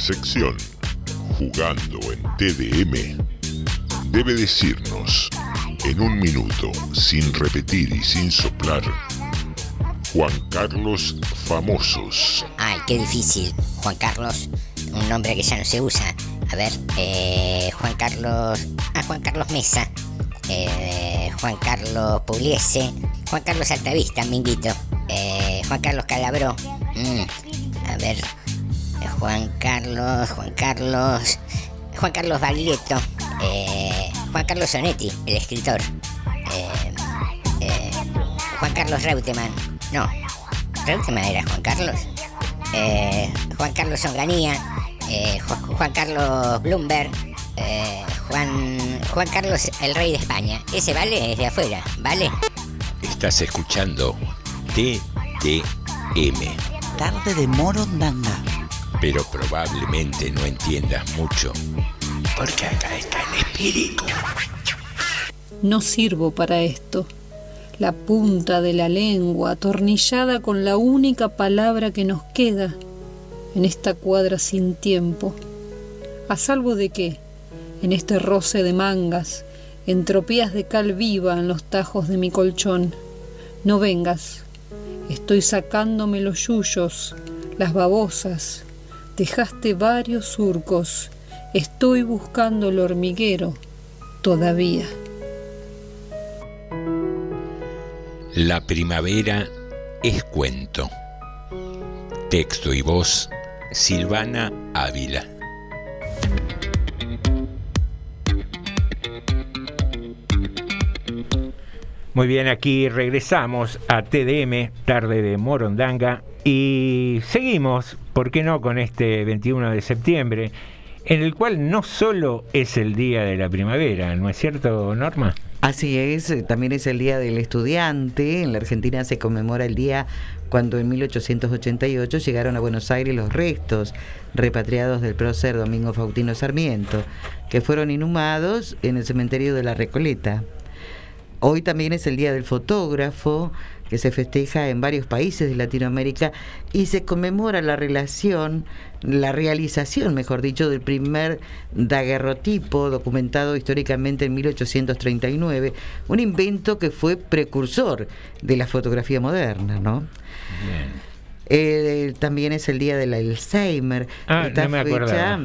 Sección Jugando en TDM, debe decirnos en un minuto, sin repetir y sin soplar, Juan Carlos Famosos.
Ay, qué difícil. Juan Carlos, un nombre que ya no se usa. A ver, eh, Juan Carlos. Ah, Juan Carlos Mesa. Eh, Juan Carlos Pugliese. Juan Carlos Altavista, Minguito. Eh, Juan Carlos Calabró. Mm, a ver. Juan Carlos, Juan Carlos. Juan Carlos Baglietto. Eh, Juan Carlos Sonetti, el escritor. Eh, eh, Juan Carlos Reutemann. No, Reutemann era Juan Carlos. Eh, Juan Carlos Onganía. eh, Ju- Juan Carlos Bloomberg. eh, Juan, Juan Carlos, el rey de España. Ese vale es de afuera, ¿vale?
Estás escuchando TDM,
Tarde de Morondanga.
Pero probablemente no entiendas mucho, porque acá está el espíritu.
No sirvo para esto. La punta de la lengua atornillada con la única palabra que nos queda en esta cuadra sin tiempo. ¿A salvo de qué? En este roce de mangas, entropías de cal viva en los tajos de mi colchón. No vengas. Estoy sacándome los yuyos, las babosas. Dejaste varios surcos. Estoy buscando el hormiguero. Todavía.
La primavera es cuento. Texto y voz, Silvana Ávila.
Muy bien, aquí regresamos a TDM, tarde de Morondanga, y seguimos, ¿por qué no?, con este 21 de septiembre, en el cual no solo es el día de la primavera, ¿no es cierto, Norma?
Así es, eh, también es el Día del Estudiante. En la Argentina se conmemora el día cuando en 1888 llegaron a Buenos Aires los restos repatriados del prócer Domingo Faustino Sarmiento, que fueron inhumados en el cementerio de la Recoleta. Hoy también es el Día del Fotógrafo, que se festeja en varios países de Latinoamérica y se conmemora la relación, la realización, mejor dicho, del primer daguerrotipo documentado históricamente en 1839, un invento que fue precursor de la fotografía moderna, ¿no? Eh, también es el día del Alzheimer.
Ah,
Esta
no me
fecha- [LAUGHS] [LAUGHS]
acordaba.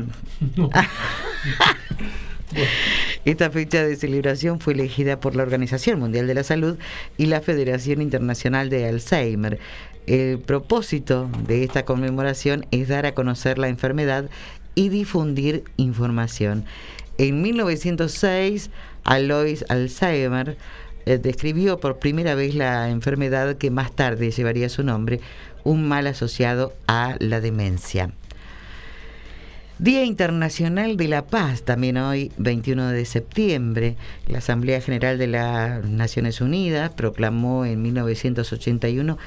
Esta fecha de celebración fue elegida por la Organización Mundial de la Salud y la Federación Internacional de Alzheimer. El propósito de esta conmemoración es dar a conocer la enfermedad y difundir información. En 1906, Alois Alzheimer eh, describió por primera vez la enfermedad que más tarde llevaría su nombre, un mal asociado a la demencia. Día Internacional de la Paz, también hoy, 21 de septiembre. La Asamblea General de las Naciones Unidas proclamó en 1981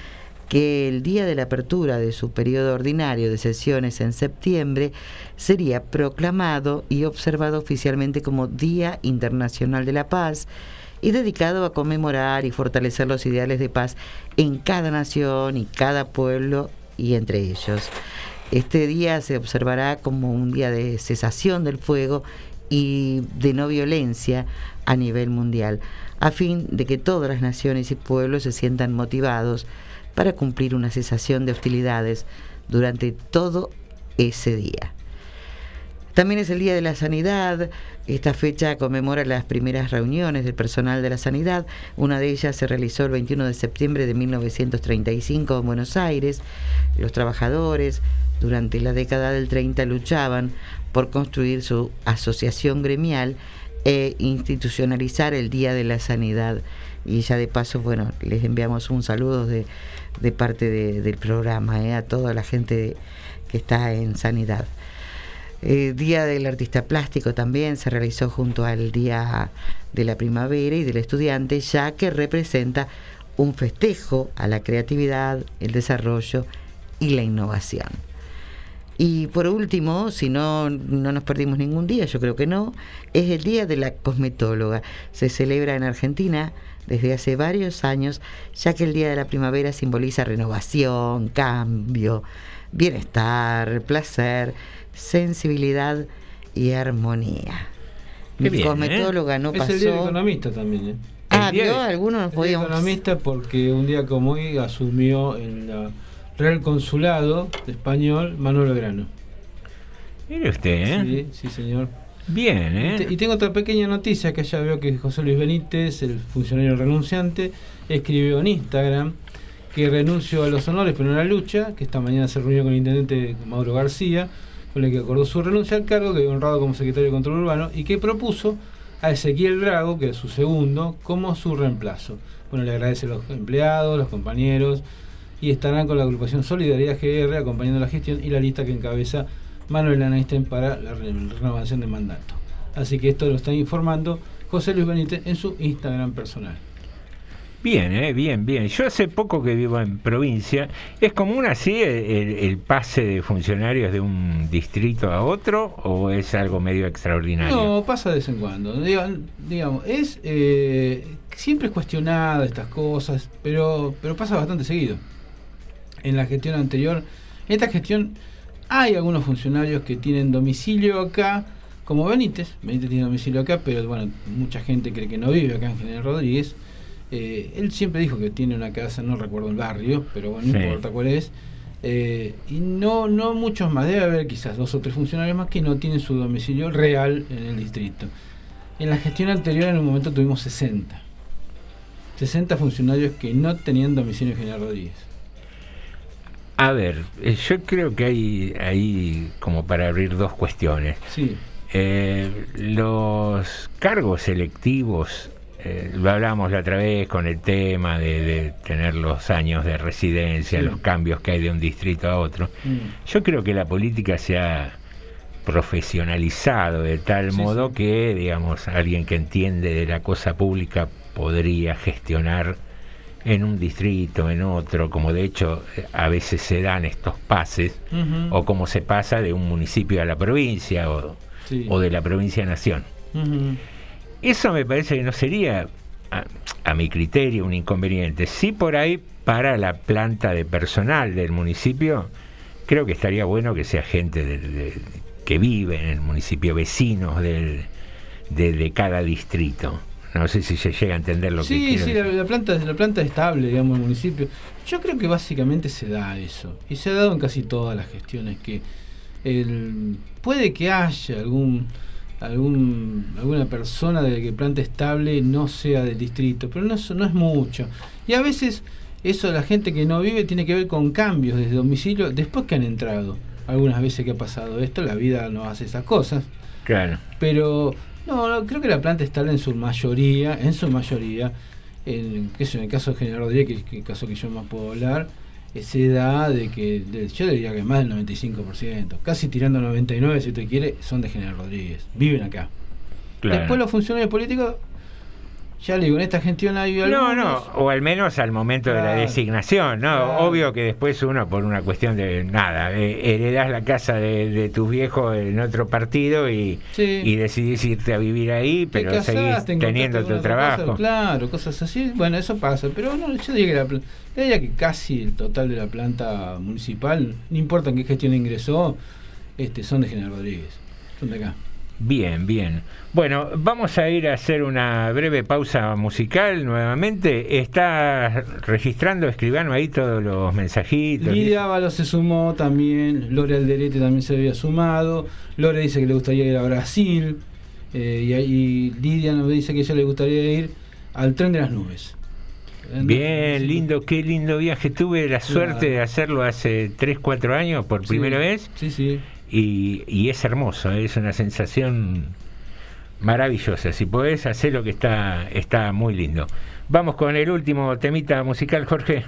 que el día de la apertura de su periodo ordinario de sesiones en septiembre sería proclamado y observado oficialmente como Día Internacional de la Paz y dedicado a conmemorar y fortalecer los ideales de paz en cada nación y cada pueblo y entre ellos. Este día se observará como un día de cesación del fuego y de no violencia a nivel mundial, a fin de que todas las naciones y pueblos se sientan motivados para cumplir una cesación de hostilidades durante todo ese día. También es el Día de la Sanidad. Esta fecha conmemora las primeras reuniones del personal de la sanidad. Una de ellas se realizó el 21 de septiembre de 1935 en Buenos Aires. Los trabajadores durante la década del 30 luchaban por construir su asociación gremial e institucionalizar el Día de la Sanidad. Y ya de paso, bueno, les enviamos un saludo de, de parte de- del programa eh, a toda la gente que está en sanidad. El Día del Artista Plástico también se realizó junto al Día de la Primavera y del Estudiante, ya que representa un festejo a la creatividad, el desarrollo y la innovación. Y por último, si no, no nos perdimos ningún día, yo creo que no, es el Día de la Cosmetóloga. Se celebra en Argentina desde hace varios años, ya que el Día de la Primavera simboliza renovación, cambio, bienestar, placer, sensibilidad y armonía.
Qué
Mi
bien,
cosmetóloga no
es
pasó.
el día del economista también, ¿eh?
Ah, ¿vio? Algunos
El día
podíamos-
del economista porque un día como hoy asumió el la Real Consulado de Español Manuel Grano.
Mire usted, ¿eh?
Sí, sí, señor.
Bien, ¿eh?
Y tengo otra pequeña noticia que ya veo que José Luis Benítez, el funcionario renunciante, escribió en Instagram que renunció a los honores pero no a la lucha, que esta mañana se reunió con el intendente Mauro García, con el que acordó su renuncia al cargo, que había honrado como secretario de Control Urbano, y que propuso a Ezequiel Drago, que es su segundo, como su reemplazo. Bueno, le agradece a los empleados, los compañeros, y estarán con la agrupación Solidaridad GR acompañando la gestión y la lista que encabeza Manuel Einstein para la re- renovación de mandato. Así que esto lo está informando José Luis Benítez en su Instagram personal.
Bien, eh, bien, bien. Yo hace poco que vivo en provincia. ¿Es común así el, el- el pase de funcionarios de un distrito a otro o es algo medio extraordinario?
No, pasa de vez en cuando. Diga- Digamos, es eh, siempre es cuestionada estas cosas, pero, pero pasa bastante seguido. En la gestión anterior, en esta gestión hay algunos funcionarios que tienen domicilio acá, como Benítez. Benítez tiene domicilio acá, pero bueno, mucha gente cree que no vive acá en General Rodríguez. Eh, él siempre dijo que tiene una casa, no recuerdo el barrio, pero bueno, no
Sí.
importa cuál es. Eh, y no, no muchos más, debe haber quizás dos o tres funcionarios más que no tienen su domicilio real en el distrito. En la gestión anterior en un momento tuvimos 60. 60 funcionarios que no tenían domicilio en General Rodríguez.
A ver, eh, yo creo que hay ahí como para abrir dos cuestiones.
Sí.
Eh, los cargos selectivos, eh, lo hablamos la otra vez con el tema de, de tener los años de residencia,
Sí.
los cambios que hay de un distrito a otro.
Mm.
Yo creo que la política se ha profesionalizado de tal
Sí,
modo que, digamos, alguien que entiende de la cosa pública podría gestionar en un distrito, en otro, como de hecho eh, a veces se dan estos pases, o como se pasa de un municipio a la provincia, o,
Sí.
o de la provincia a nación. Eso me parece que no sería, a, a mi criterio, un inconveniente. Sí por ahí para la planta de personal del municipio, creo que estaría bueno que sea gente de- de- que vive en el municipio, vecinos del- de, de cada distrito. No sé si se llega a entender lo que
Sí, sí, la, planta, la planta estable, digamos, en el municipio. Yo creo que básicamente se da eso. Y se ha dado en casi todas las gestiones que el, puede que haya algún algún alguna persona de que planta estable no sea del distrito, pero no, es- no es mucho. Y a veces eso la gente que no vive tiene que ver con cambios desde domicilio después que han entrado. Algunas veces que ha pasado esto, la vida no hace esas cosas.
Claro.
Pero no, no, creo que la planta estable en su mayoría, en su mayoría, en, yo, en el caso de General Rodríguez, que es el caso que yo más puedo hablar, eh, se da de que, de- yo diría que más del 95%, casi tirando 99% si te quiere, son de General Rodríguez, viven acá.
Claro.
Después los funcionarios políticos, ya le digo, en esta gestión hay
No,
algunos...
no, o al menos al momento de la designación, ¿no?
Claro.
Obvio que después uno, por una cuestión de nada, eh, heredás la casa de, de tus viejos en otro partido y,
Sí.
y decidís irte a vivir ahí,
Te
pero
casás,
seguís teniendo tu trabajo.
claro, cosas así. Bueno, eso pasa. Pero no, yo diría que, la, que casi el total de la planta municipal, no importa en qué gestión ingresó, este, son de General Rodríguez. Son de acá.
Bien, bien. Bueno, vamos a ir a hacer una breve pausa musical nuevamente. Está registrando Escribano ahí todos los mensajitos.
Lidia Ábalos se sumó también, Lore Alderete también se había sumado, Lore dice que le gustaría ir a Brasil, eh, y, ahí Lidia nos dice que ella le gustaría ir al tren de las nubes.
Bien, lindo, qué lindo viaje. Tuve la suerte de hacerlo hace 3, 4 años por
Sí,
primera vez.
Sí, sí.
Y, es hermoso, es una sensación maravillosa. Si podés hacer lo que está, está muy lindo. Vamos con el último temita musical, Jorge.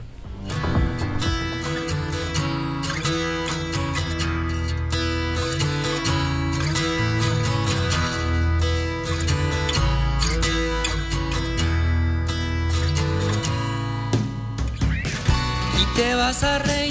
te vas a reír.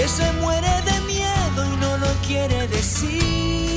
Que se muere de miedo y no lo quiere decir.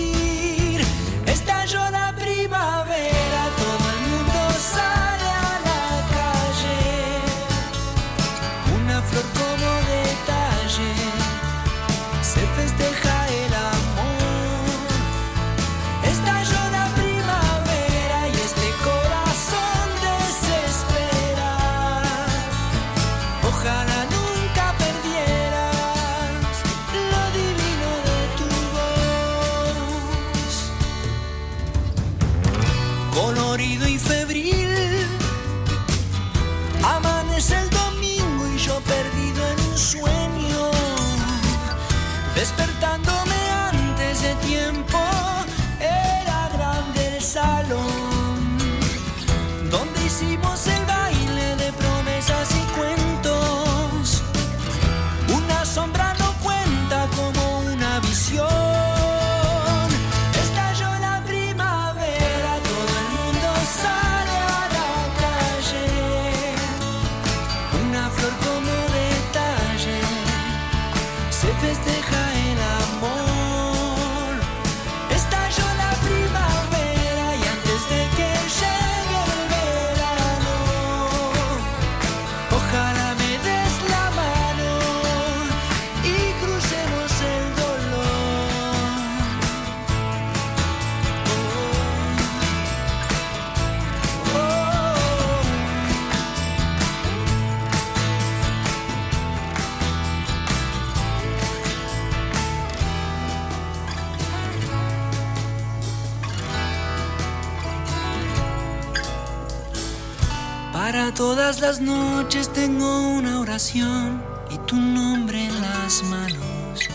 Las noches tengo una oración y tu nombre en las manos.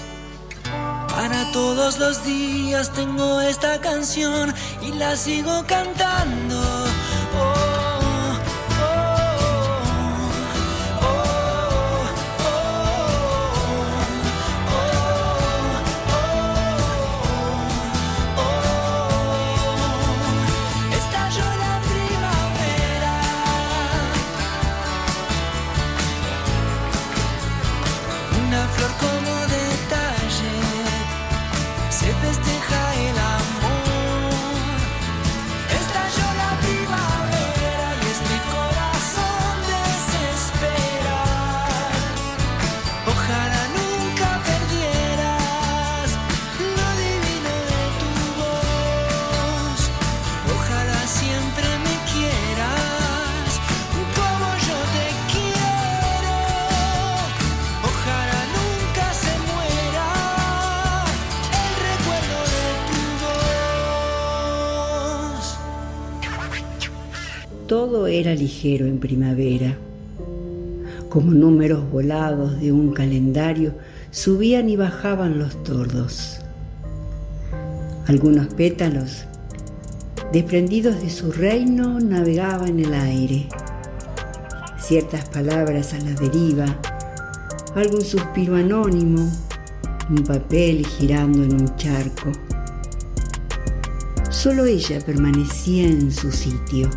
Para todos los días tengo esta canción y la sigo cantando.
Era ligero en primavera. Como números volados de un calendario, subían y bajaban los tordos. Algunos pétalos, desprendidos de su reino, navegaban en el aire. Ciertas palabras a la deriva, algún suspiro anónimo, un papel girando en un charco. Solo ella permanecía en su sitio,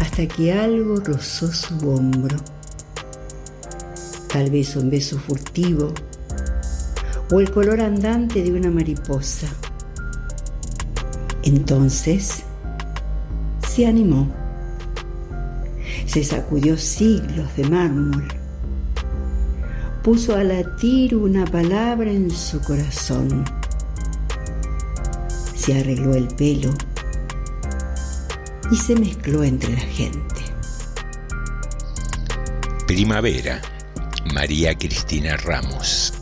hasta que algo rozó su hombro. Tal vez un beso furtivo o el color andante de una mariposa. Entonces se animó. Se sacudió siglos de mármol. Puso a latir una palabra en su corazón. Se arregló el pelo y se mezcló entre la gente.
Primavera, María Cristina Ramos.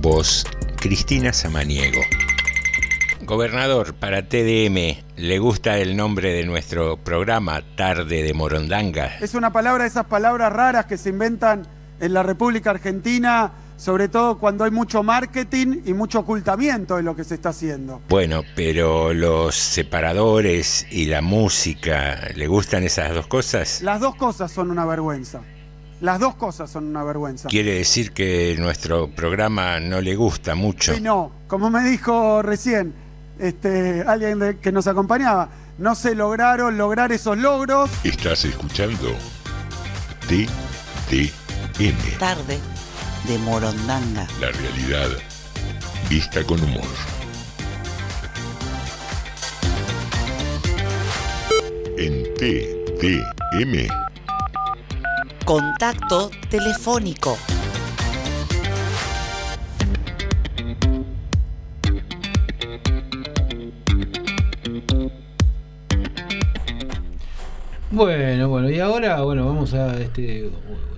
Voz, Cristina Samaniego. Gobernador, para TDM, ¿le gusta el nombre de nuestro programa, Tarde de Morondanga?
Es una palabra, esas palabras raras que se inventan en la República Argentina, sobre todo cuando hay mucho marketing y mucho ocultamiento de lo que se está haciendo.
Bueno, pero los separadores y la música, ¿le gustan esas dos cosas?
Las dos cosas son una vergüenza. Las dos cosas son una vergüenza.
Quiere decir que nuestro programa no le gusta mucho.
Sí, no, como me dijo recién este, alguien de- que nos acompañaba, no se lograron lograr esos logros.
Estás escuchando TDM,
Tarde de Morondanga.
la realidad vista con humor. En TDM,
Contacto telefónico.
Bueno, bueno, y ahora bueno, vamos a este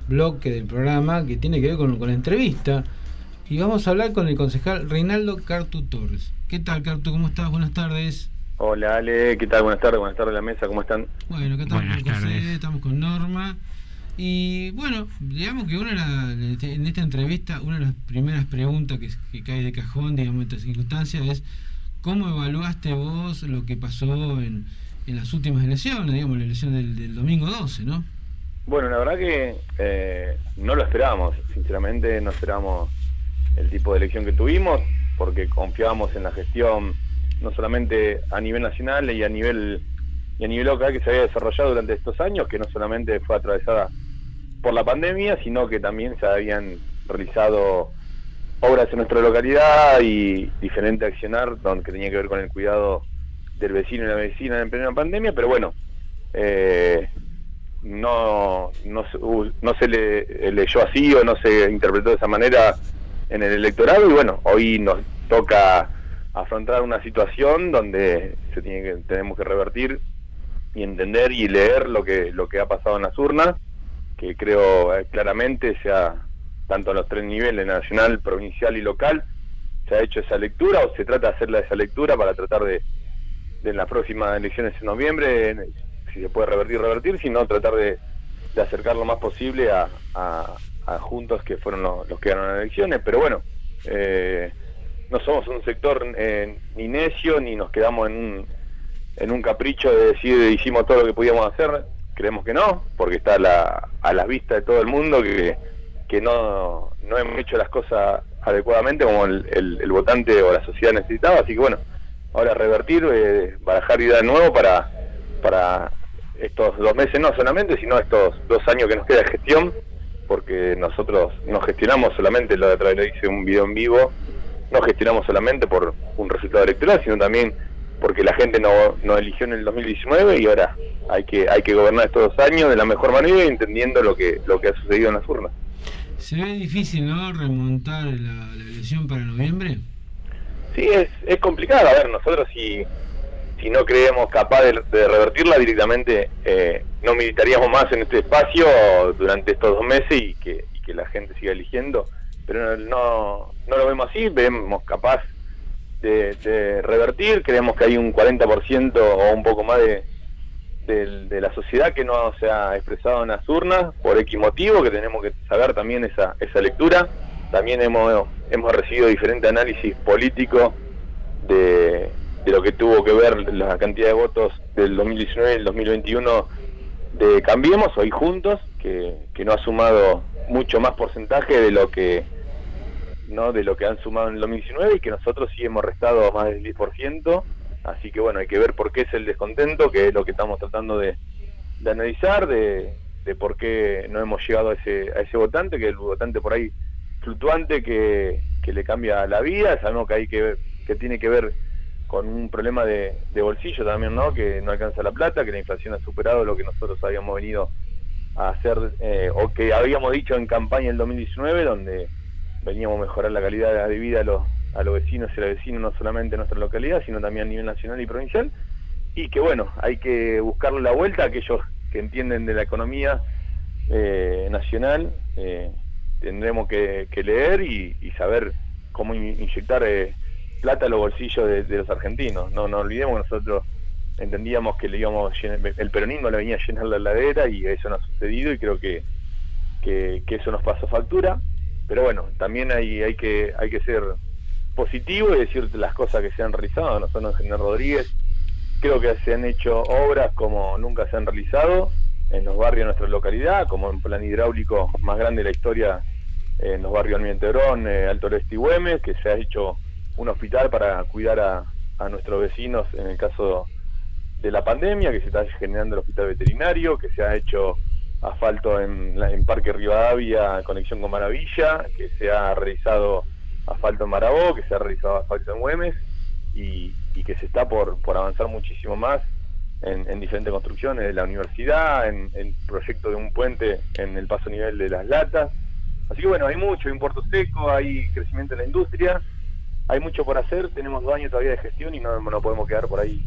bloque del programa que tiene que ver con, con la entrevista. Y vamos a hablar con el concejal Reinaldo Cartu Torres. ¿Qué tal, Cartu? ¿Cómo estás? Buenas tardes.
Hola Ale, ¿qué tal? Buenas tardes, buenas tardes a la mesa, ¿cómo están?
Bueno, acá estamos con José, estamos con Norma. Y bueno, digamos que una de la- en esta entrevista, una de las primeras preguntas que, que cae de cajón, digamos, en esta circunstancia es ¿cómo evaluaste vos lo que pasó en, en las últimas elecciones, digamos, la elección del, del domingo 12, ¿no?
Bueno, la verdad que eh, no lo esperábamos, sinceramente no esperábamos el tipo de elección que tuvimos, porque confiábamos en la gestión no solamente a nivel nacional y a nivel y a nivel local que se había desarrollado durante estos años, que no solamente fue atravesada por la pandemia, sino que también se habían realizado obras en nuestra localidad y diferente accionar donde que tenía que ver con el cuidado del vecino y la vecina en plena pandemia, pero bueno, eh, no, no, no se le leyó así o no se interpretó de esa manera en el electorado y bueno, hoy nos toca afrontar una situación donde se tiene que, tenemos que revertir y entender y leer lo que lo que ha pasado en las urnas, que creo eh, claramente sea tanto a los tres niveles, nacional, provincial y local, se ha hecho esa lectura o se trata de hacerla esa lectura para tratar de, de en las próximas elecciones en noviembre, si se puede revertir, revertir, sino tratar de, de acercar lo más posible a, a- juntos que fueron lo- los, que ganaron las elecciones. Pero bueno, eh, no somos un sector eh, ni necio, ni nos quedamos en un, en un capricho de decir hicimos todo lo que podíamos hacer. Creemos que no, porque está a la, a la vista de todo el mundo que, que no, no hemos hecho las cosas adecuadamente como el, el- el votante o la sociedad necesitaba. Así que bueno, ahora revertir, eh, barajar ideas de nuevo para, para estos dos meses, no solamente, sino estos dos años que nos queda de gestión, porque nosotros no gestionamos solamente, lo de vez hice un video en vivo, no gestionamos solamente por un resultado electoral, sino también porque la gente no, no eligió en el 2019 y ahora hay que hay que gobernar estos dos años de la mejor manera y entendiendo lo que lo que ha sucedido en las urnas.
Se ve difícil, ¿no? Remontar la, la elección para noviembre.
Sí, es, es complicado. A ver, nosotros si, si no creemos capaz de, revertirla directamente, eh, no militaríamos más en este espacio durante estos dos meses y que, la gente siga eligiendo. Pero no, no lo vemos así, vemos capaz de, revertir. Creemos que hay un 40% o un poco más de, la sociedad que no se ha expresado en las urnas por X motivo, que tenemos que saber también esa, esa lectura. También hemos, hemos recibido diferente análisis político de, de lo que tuvo que ver la cantidad de votos del 2019 y el 2021 de Cambiemos, hoy juntos, que, que no ha sumado mucho más porcentaje de lo que no de lo que han sumado en el 2019 y que nosotros sí hemos restado más del 10%, así que bueno, hay que ver por qué es el descontento, que es lo que estamos tratando de, de analizar, de, de por qué no hemos llegado a ese, a ese votante, que es el votante por ahí fluctuante que, que le cambia la vida, sabemos que hay que ver, que tiene que ver con un problema de, bolsillo también, ¿no? Que no alcanza la plata, que la inflación ha superado lo que nosotros habíamos venido a hacer, eh, o que habíamos dicho en campaña el 2019, donde veníamos a mejorar la calidad de vida a los, a los vecinos y a los vecinos, no solamente en nuestra localidad, sino también a nivel nacional y provincial, y que bueno, hay que buscarle la vuelta a aquellos que entienden de la economía eh, nacional, eh, tendremos que, leer y, y saber cómo in- inyectar eh, plata a los bolsillos de, los argentinos. No, no olvidemos nosotros entendíamos que le íbamos el peronismo le venía a llenar la heladera y eso no ha sucedido y creo que, que, eso nos pasó factura. Pero bueno, también hay, hay que hay que ser positivo y decir las cosas que se han realizado. Nosotros en General Rodríguez creo que se han hecho obras como nunca se han realizado en los barrios de nuestra localidad, como en plan hidráulico más grande de la historia en los barrios Almienterón, eh, Alto Oeste y Güemes, que se ha hecho un hospital para cuidar a, nuestros vecinos en el caso de la pandemia, que se está generando el hospital veterinario, que se ha hecho asfalto en, en Parque Rivadavia, conexión con Maravilla, que se ha realizado asfalto en Marabó, que se ha realizado asfalto en Güemes y, que se está por, avanzar muchísimo más en, en diferentes construcciones de la universidad, en el proyecto de un puente en el paso nivel de las latas. Así que bueno, hay mucho, hay un puerto seco, hay crecimiento en la industria, hay mucho por hacer, tenemos dos años todavía de gestión y no, no podemos quedar por ahí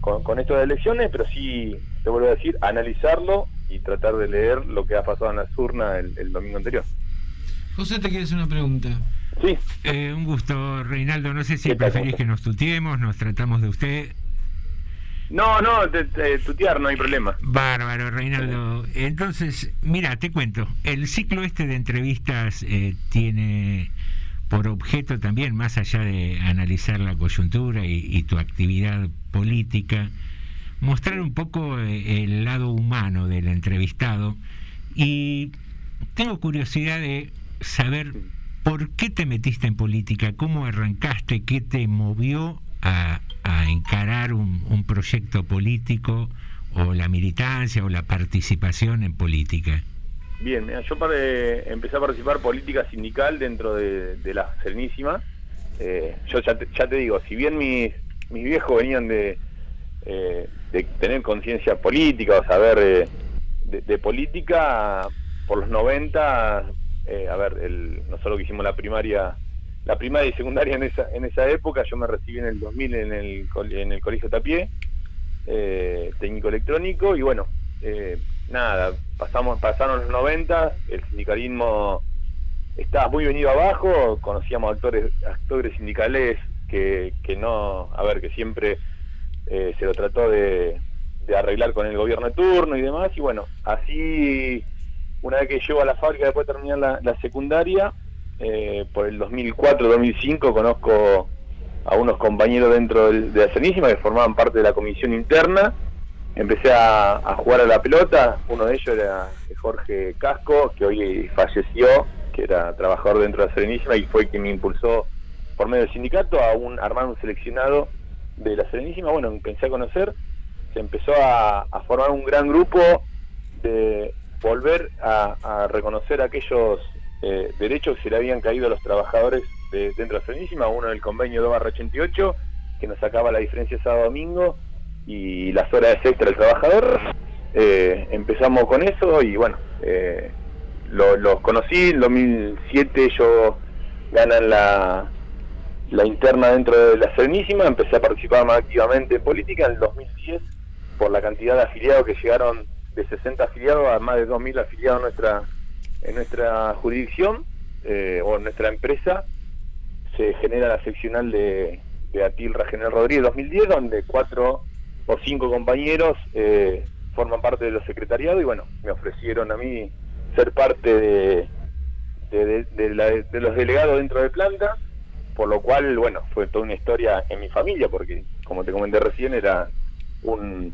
con, con esto de elecciones, pero sí, te vuelvo a decir, analizarlo y tratar de leer lo que ha pasado en las urnas el, el domingo anterior.
José, te quiere hacer una pregunta.
Sí.
Eh, un gusto, Reinaldo. No sé si preferís que nos tuteemos, nos tratamos de usted.
No, no, te- te- tutear no hay problema.
Bárbaro, Reinaldo. Entonces, mira, te cuento. El ciclo este de entrevistas eh, tiene por objeto también, más allá de analizar la coyuntura y, tu actividad política, mostrar un poco eh, el lado humano del entrevistado. Y tengo curiosidad de saber por qué te metiste en política, cómo arrancaste, qué te movió a, encarar un proyecto político o la militancia o la participación en política.
Bien, mira, yo para- empecé a participar política sindical dentro de, la Serenísima. Eh, yo ya te, digo, si bien mis, mis viejos venían de, eh, tener conciencia política o saber eh, de, de política, por los 90, eh, a ver, el, nosotros que hicimos la primaria la primaria y secundaria en esa, en esa época, yo me recibí en el 2000 en el, en el Colegio Tapié, eh, técnico electrónico, y bueno, eh, nada, pasamos, pasaron los 90, el sindicalismo estaba muy venido abajo, conocíamos actores, actores sindicales que, que no, a ver, que siempre eh, se lo trató de, de arreglar con el gobierno de turno y demás, y bueno, así una vez que llego a la fábrica después de terminar la, secundaria, eh, por el 2004-2005 conozco a unos compañeros dentro del- de la Serenísima que formaban parte de la comisión interna. Empecé a, jugar a la pelota, uno de ellos era Jorge Casco, que hoy falleció, que era trabajador dentro de la Serenísima y fue quien me impulsó por medio del sindicato a un armar un seleccionado de la Serenísima. Bueno, empecé a conocer, se empezó a, formar un gran grupo de volver a, reconocer aquellos eh, derechos que se le habían caído a los trabajadores de, dentro de la Serenísima, uno del convenio 2 barra 88, que nos sacaba la diferencia sábado-domingo y las horas extra del trabajador. Eh, empezamos con eso y bueno, eh, lo- los conocí, en 2007 ellos ganan la, la interna dentro de la Serenísima, empecé a participar más activamente en política en el 2010 por la cantidad de afiliados que llegaron de 60 afiliados a más de 2.000 afiliados en nuestra, en nuestra jurisdicción eh, o en nuestra empresa. Se genera la seccional de, de Atilra General Rodríguez 2010, donde cuatro o cinco compañeros eh, forman parte de los secretariados y bueno, me ofrecieron a mí ser parte de, de, la- de los delegados dentro de planta, por lo cual, bueno, fue toda una historia en mi familia, porque como te comenté recién, era un...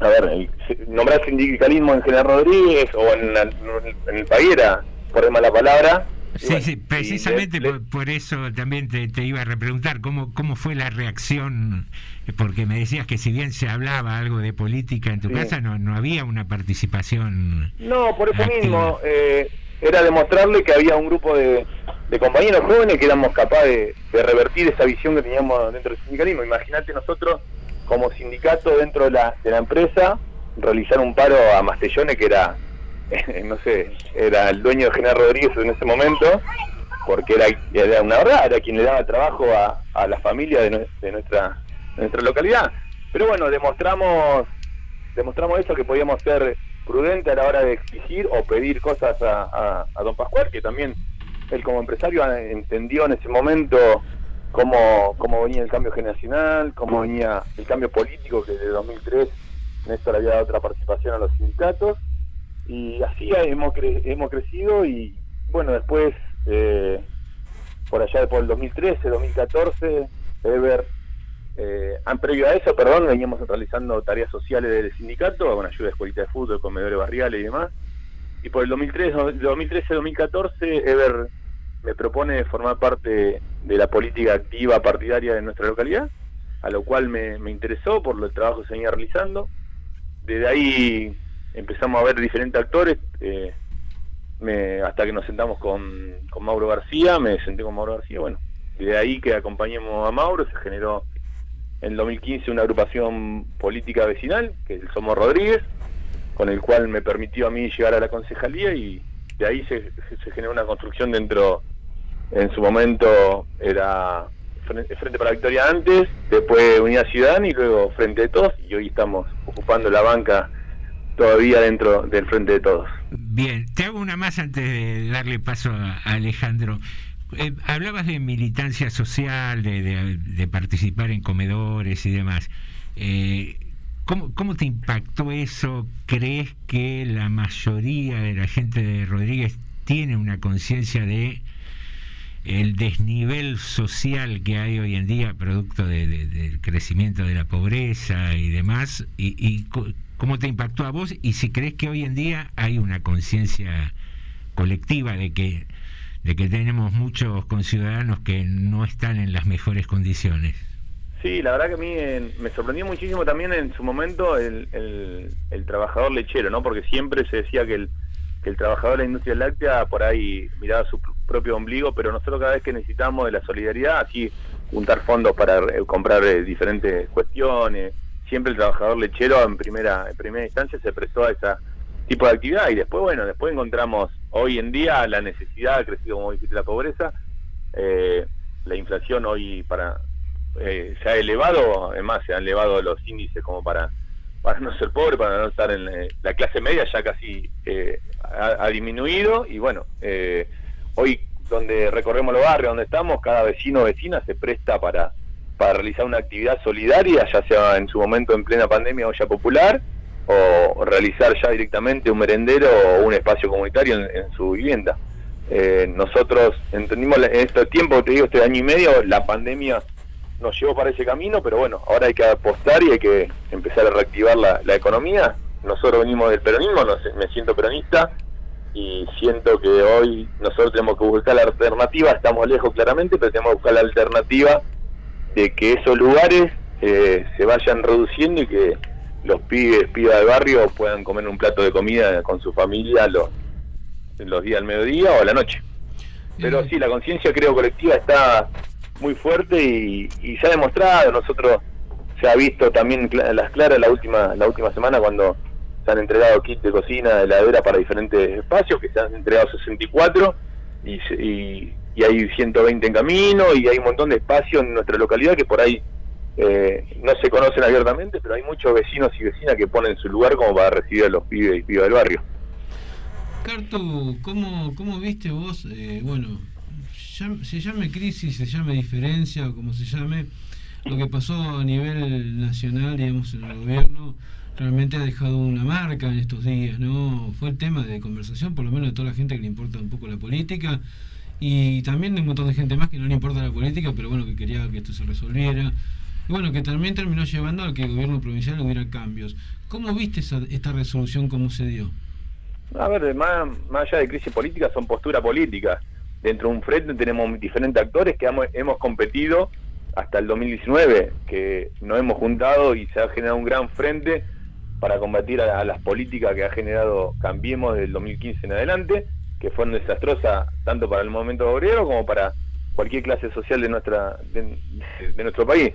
A ver, nombrar sindicalismo en General Rodríguez o en, en el país por demás la palabra,
Sí,
bueno,
sí, precisamente
le-
por, por eso también te, te iba a repreguntar cómo, cómo fue la reacción, porque me decías que si bien se hablaba algo de política en tu
Sí.
casa, no, no había una participación.
No, por eso
activa.
mismo, eh, era demostrarle que había un grupo de, de compañeros jóvenes que éramos capaces de, de revertir esa visión que teníamos dentro del sindicalismo. Imagínate nosotros, como sindicato dentro de la, de la empresa, realizar un paro a Mastellone, que era, [LAUGHS] no sé, era el dueño de General Rodríguez en ese momento, porque era, era una verdad, era quien le daba trabajo a, a la familia de, nue- de nuestra, nuestra localidad. Pero bueno, demostramos demostramos eso, que podíamos ser prudentes a la hora de exigir o pedir cosas a, a- don Pascual, que también él como empresario entendió en ese momento cómo, cómo venía el cambio generacional, cómo venía el cambio político, que desde 2003 Néstor había dado otra participación a los sindicatos, y así hemos, cre- hemos crecido y bueno, después, eh, por allá por el 2013, 2014, Ever eh, previo a eso, perdón, veníamos realizando tareas sociales del sindicato, con ayuda de escuelita de fútbol, comedores barriales y demás. Y por el 2003, no- 2013-2014, Ever me propone formar parte de la política activa partidaria de nuestra localidad, a lo cual me, me interesó por el trabajo que se venía realizando. Desde ahí empezamos a ver diferentes actores, eh, me- hasta que nos sentamos con, con Mauro García, me senté con Mauro García, bueno, de ahí que acompañemos a Mauro, se generó en el 2015 una agrupación política vecinal, que es el Somos Rodríguez, con el cual me permitió a mí llegar a la concejalía y de ahí se, se generó una construcción dentro, en su momento era Frente para la Victoria antes, después Unidad Ciudadana y luego Frente de Todos, y hoy estamos ocupando la banca todavía dentro del Frente de Todos.
Bien, te hago una más antes de darle paso a, Alejandro. Eh, hablabas de militancia social, de, de- participar en comedores y demás. Eh, ¿cómo, ¿Cómo te impactó eso? ¿Crees que la mayoría de la gente de Rodríguez tiene una conciencia de el desnivel social que hay hoy en día, producto de- de- del crecimiento de la pobreza y demás? ¿Y, y cómo te impactó a vos? Y si crees que hoy en día hay una conciencia colectiva de que de que tenemos muchos conciudadanos que no están en las mejores condiciones.
Sí, la verdad que a mí eh, me sorprendió muchísimo también en su momento el, el- el trabajador lechero, ¿no? Porque siempre se decía que el, que el trabajador de la industria láctea por ahí miraba su pr- propio ombligo, pero nosotros cada vez que necesitamos de la solidaridad, así juntar fondos para comprar eh, diferentes cuestiones, siempre el trabajador lechero en primera, en primera instancia se prestó a ese tipo de actividad y después, bueno, después encontramos hoy en día la necesidad, ha crecido como dijiste la pobreza, eh, la inflación hoy para eh, se ha elevado, además se han elevado los índices como para para no ser pobre, para no estar en eh, la clase media ya casi eh, ha, ha disminuido y bueno, eh, hoy donde recorremos los barrios donde estamos, cada vecino o vecina se presta para para realizar una actividad solidaria, ya sea en su momento en plena pandemia olla popular o realizar ya directamente un merendero o un espacio comunitario en, su vivienda. Eh, nosotros entendimos en este tiempo, te digo, este año y medio, la pandemia nos llevó para ese camino, pero bueno, ahora hay que apostar y hay que empezar a reactivar la, la economía. Nosotros venimos del peronismo, no sé, me siento peronista y siento que hoy nosotros tenemos que buscar la alternativa, estamos lejos claramente, pero tenemos que buscar la alternativa de que esos lugares eh, se vayan reduciendo y que los pibes, pibas del barrio puedan comer un plato de comida con su familia los, los días al mediodía o a la noche. Pero sí, la conciencia creo colectiva está muy fuerte y, y se ha demostrado, nosotros se ha visto también las claras la última la última semana cuando se han entregado kits de cocina, de heladera para diferentes espacios, que se han entregado 64 y, y, y hay 120 en camino y hay un montón de espacios en nuestra localidad que por ahí eh, no se conocen abiertamente, pero hay muchos vecinos y vecinas que ponen su lugar como para recibir a los pibes y pibas del barrio.
Carto, ¿cómo, cómo viste vos, eh, bueno, se llame crisis, se llame diferencia o como se llame, lo que pasó a nivel nacional, digamos, en el gobierno realmente ha dejado una marca en estos días, ¿no? Fue el tema de conversación, por lo menos de toda la gente que le importa un poco la política y también un montón de gente más que no le importa la política, pero bueno, que quería que esto se resolviera. Y bueno, que también terminó llevando a que el gobierno provincial hubiera cambios. ¿Cómo viste esa, esta resolución, cómo se dio?
A ver, más, más allá de crisis política, son posturas políticas. Dentro de un frente tenemos diferentes actores que hemos, competido hasta el 2019, que nos hemos juntado y se ha generado un gran frente para combatir a las políticas que ha generado Cambiemos del 2015 en adelante, que fueron desastrosas tanto para el movimiento obrero como para cualquier clase social de nuestra de, nuestro país.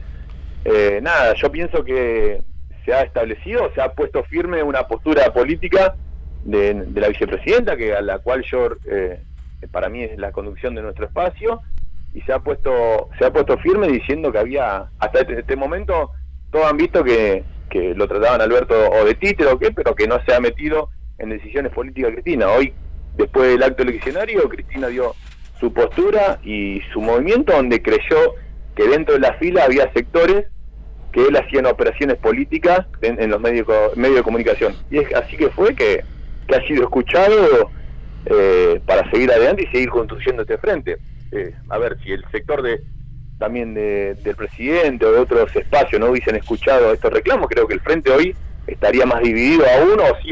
Eh, nada, yo pienso que se ha establecido, se ha puesto firme una postura política de, la vicepresidenta, que a la cual yo eh, para mí es la conducción de nuestro espacio, y se ha puesto se ha puesto firme diciendo que había hasta este, este momento todos han visto que, que lo trataban Alberto o de títere o qué, pero que no se ha metido en decisiones políticas Cristina. Hoy, después del acto eleccionario, Cristina dio su postura y su movimiento donde creyó que dentro de la fila había sectores que él hacían operaciones políticas en, los medios, medios de comunicación. Y es así que fue que, que ha sido escuchado eh, para seguir adelante y seguir construyendo este frente. Eh, a ver, si el sector de también de, del presidente o de otros espacios no hubiesen escuchado estos reclamos, creo que el frente hoy estaría más dividido aún o sí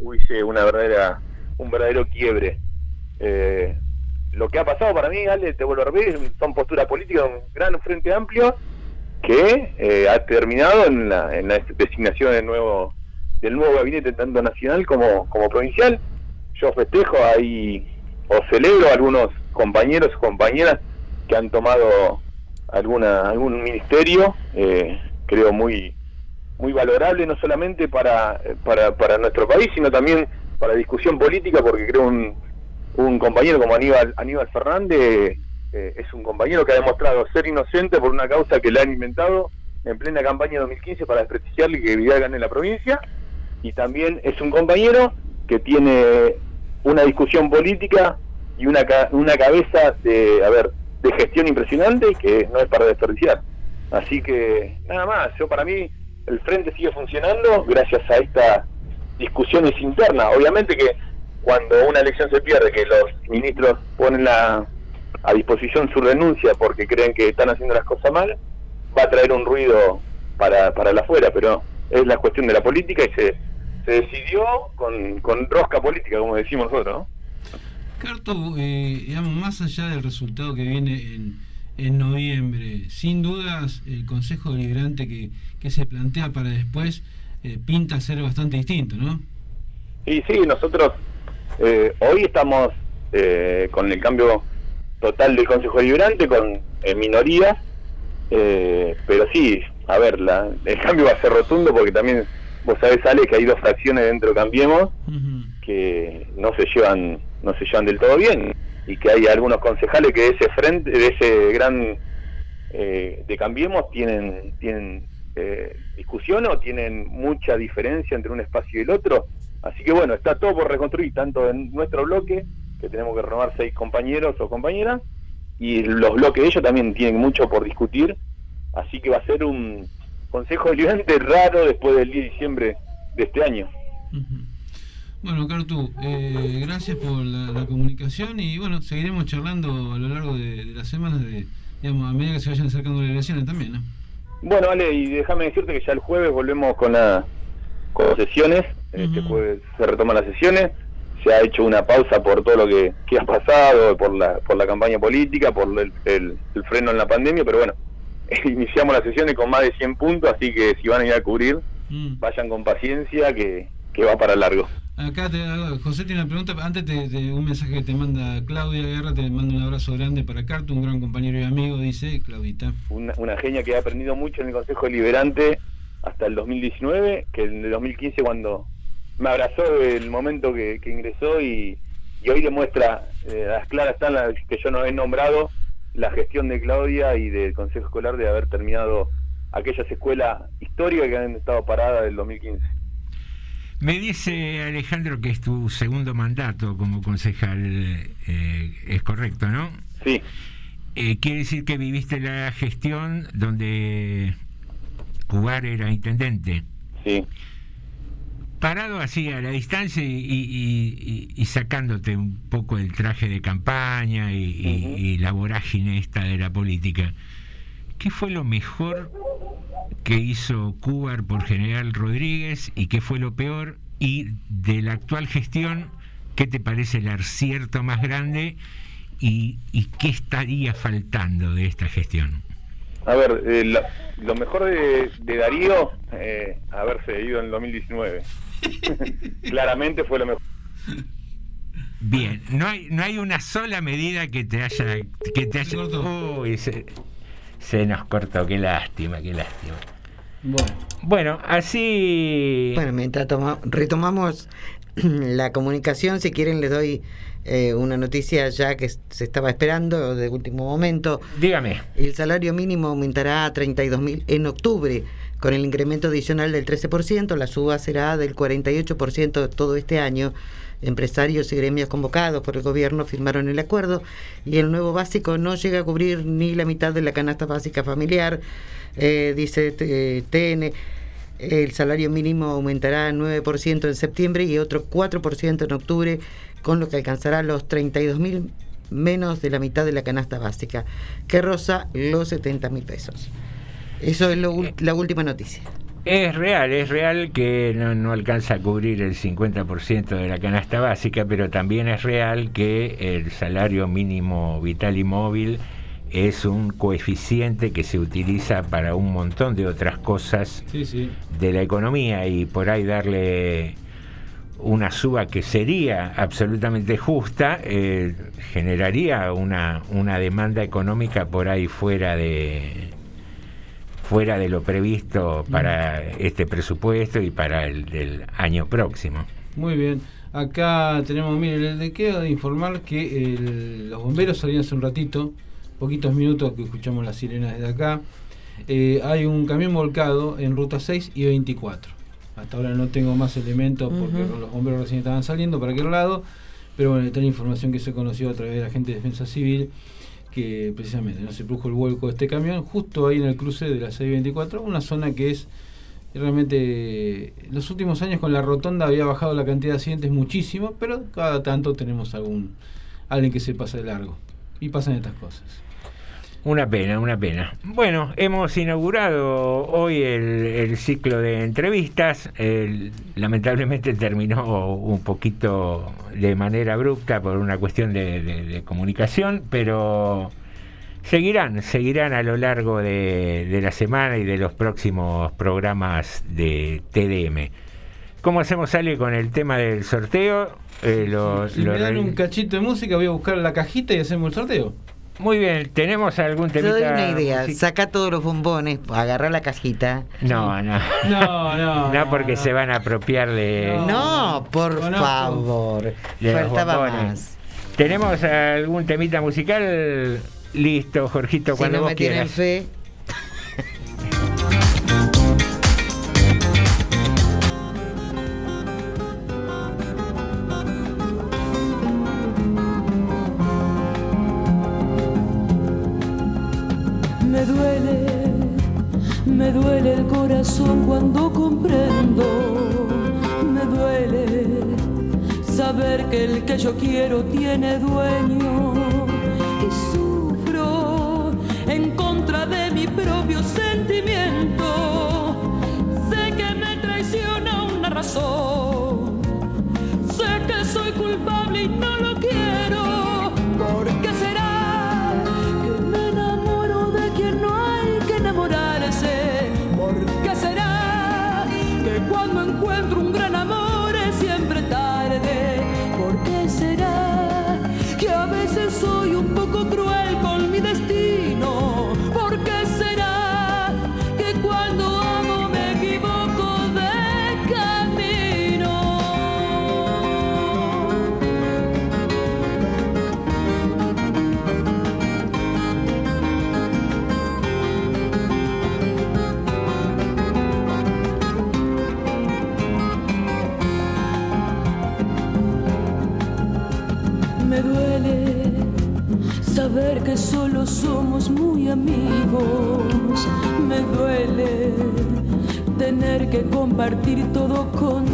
hubiese una verdadera un verdadero quiebre. Eh, lo que ha pasado para mí, Ale, te vuelvo a repetir, son posturas políticas, un gran frente amplio que eh, ha terminado en la, en la designación del nuevo del nuevo gabinete tanto nacional como, como provincial. Yo festejo ahí o celebro a algunos compañeros o compañeras que han tomado alguna algún ministerio, eh, creo muy muy valorable no solamente para, para para nuestro país, sino también para discusión política, porque creo un, un compañero como Aníbal Aníbal Fernández eh, es un compañero que ha demostrado ser inocente por una causa que le han inventado en plena campaña 2015 para desprestigiarle y que Vidal gane la provincia y también es un compañero que tiene una discusión política y una, una cabeza de, a ver, de gestión impresionante y que no es para desperdiciar. Así que nada más, yo para mí el frente sigue funcionando gracias a estas discusiones internas. Obviamente que cuando una elección se pierde, que los ministros ponen la, a disposición su renuncia porque creen que están haciendo las cosas mal, va a traer un ruido para, para la afuera, pero es la cuestión de la política y se, se decidió con, con rosca política, como decimos nosotros, ¿no?
Carto, eh, digamos, más allá del resultado que viene en, en noviembre, sin dudas el Consejo Deliberante que, que se plantea para después eh, pinta ser bastante distinto, ¿no?
Y sí, nosotros eh, hoy estamos eh, con el cambio total del Consejo Deliberante, con eh, minorías, eh, pero sí, a ver, la, el cambio va a ser rotundo porque también vos sabés, Ale, que hay dos fracciones dentro de Cambiemos que no se llevan no se llevan del todo bien y que hay algunos concejales que de ese frente, de ese gran eh, de Cambiemos tienen tienen eh, discusión o tienen mucha diferencia entre un espacio y el otro. Así que bueno, está todo por reconstruir, tanto en nuestro bloque, que tenemos que renovar seis compañeros o compañeras, y los bloques de ellos también tienen mucho por discutir. Así que va a ser un consejo deliberante raro después del 10 de diciembre de este año.
Bueno, Cartu, eh, gracias por la, comunicación y bueno, seguiremos charlando a lo largo de, de las semanas, de, digamos, a medida que se vayan acercando las elecciones también, ¿no?
Bueno, Ale, y déjame decirte que ya el jueves volvemos con, la, con las sesiones. Este jueves se retoman las sesiones. Se ha hecho una pausa por todo lo que, que ha pasado, por la, por la campaña política, por el, el- el freno en la pandemia, pero bueno, [LAUGHS] iniciamos las sesiones con más de 100 puntos, así que si van a ir a cubrir, vayan con paciencia, que, que va para largo.
Acá te, José tiene una pregunta, antes de, un mensaje que te manda Claudia Guerra, te manda un abrazo grande para Cartu, un gran compañero y amigo, dice Claudita.
Una, genia que ha aprendido mucho en el Consejo Deliberante hasta el 2019, que en el 2015 cuando me abrazó el momento que, que ingresó y, y hoy demuestra, eh, las claras están las que yo no he nombrado, la gestión de Claudia y del Consejo Escolar de haber terminado aquellas escuelas históricas que han estado paradas del 2015.
Me dice Alejandro que es tu segundo mandato como concejal, eh, es correcto, ¿no?
Sí.
Eh, quiere decir que viviste la gestión donde Jugar era intendente.
Sí.
Parado así a la distancia y, y- y- y sacándote un poco el traje de campaña y, y- y la vorágine esta de la política, ¿qué fue lo mejor que hizo Cuba por General Rodríguez y qué fue lo peor? Y de la actual gestión, ¿qué te parece el acierto más grande y, y qué estaría faltando de esta gestión?
A ver, eh, la- lo mejor de, de Darío, eh, haberse ido en el 2019. [LAUGHS] Claramente fue lo mejor.
Bien, no hay, no hay una sola medida que te haya. Que te haya se, se nos cortó, qué lástima, qué lástima. Bueno, así.
Bueno, mientras toma- retomamos [CLEARS THROAT] la comunicación, si quieren les doy eh, una noticia ya que se estaba esperando de último momento.
Dígame.
El salario mínimo aumentará a 32 mil en octubre. Con el incremento adicional del 13%, la suba será del 48% todo este año. Empresarios y gremios convocados por el gobierno firmaron el acuerdo y el nuevo básico no llega a cubrir ni la mitad de la canasta básica familiar, eh, dice eh, TN. El salario mínimo aumentará 9% en septiembre y otro 4% en octubre, con lo que alcanzará los 32 mil menos de la mitad de la canasta básica, que roza los 70 mil pesos. Eso es lo la última noticia.
Es real, es real que no, no alcanza a cubrir el 50% de la canasta básica, pero también es real que el salario mínimo vital y móvil es un coeficiente que se utiliza para un montón de otras cosas
Sí, sí.
de la economía y por ahí darle una suba que sería absolutamente justa eh, generaría una, una demanda económica por ahí fuera de fuera de lo previsto para este presupuesto y para el del año próximo.
Muy bien. Acá tenemos, mire, le quedo de informar que el- los bomberos salieron hace un ratito, poquitos minutos que escuchamos las sirenas desde acá. Eh, hay un camión volcado en ruta 6 y 24. Hasta ahora no tengo más elementos porque los bomberos recién estaban saliendo para aquel lado. Pero bueno, esta es la información que se conoció a través de la gente de Defensa Civil, que precisamente no se produjo el vuelco de este camión, justo ahí en el cruce de la 624, una zona que es realmente en los últimos años con la rotonda había bajado la cantidad de accidentes muchísimo, pero cada tanto tenemos algún alguien que se pasa de largo y pasan estas cosas.
Una pena, una pena. Bueno, hemos inaugurado hoy el, el ciclo de entrevistas. El- lamentablemente terminó un poquito de manera abrupta por una cuestión de, de- de comunicación, pero seguirán, seguirán a lo largo de, de la semana y de los próximos programas de TDM. ¿Cómo hacemos, Ale, con el tema del sorteo? Eh, lo-
Si
lo
me dan un cachito de música, voy a buscar la cajita y hacemos el sorteo.
Muy bien, ¿tenemos algún
Te
temita?
doy una idea,
music-
saca todos los bombones, agarra la cajita.
No, no.
No, no. [LAUGHS]
No, porque se van a apropiar de.
No, por favor.
de
Faltaba más.
¿Tenemos algún temita musical? Listo, Jorgito,
Si
cuando
no
vos
me tienen
quieras.
fe,
el que yo quiero tiene dueño. Y sufro en contra de mi propio sentimiento. Sé que me traiciona una razón. Sé que soy culpable y no Me duele tener que compartir todo contigo.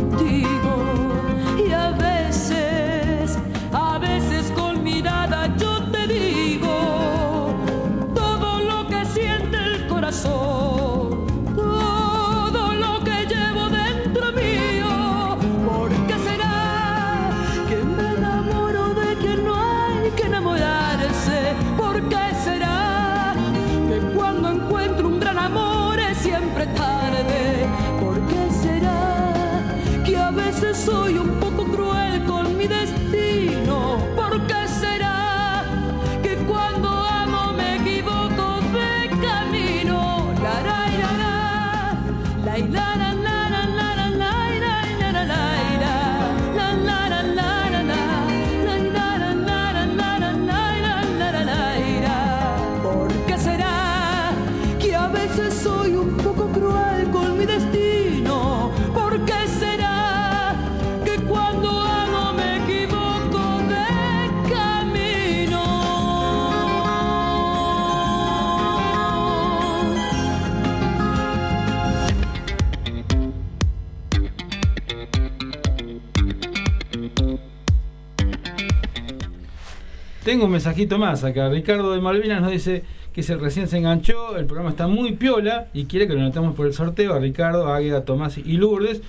Tengo un mensajito más acá. Ricardo de Malvinas nos dice que se recién se enganchó, el programa está muy piola y quiere que lo notemos por el sorteo a Ricardo, Águeda, Tomás y Lourdes.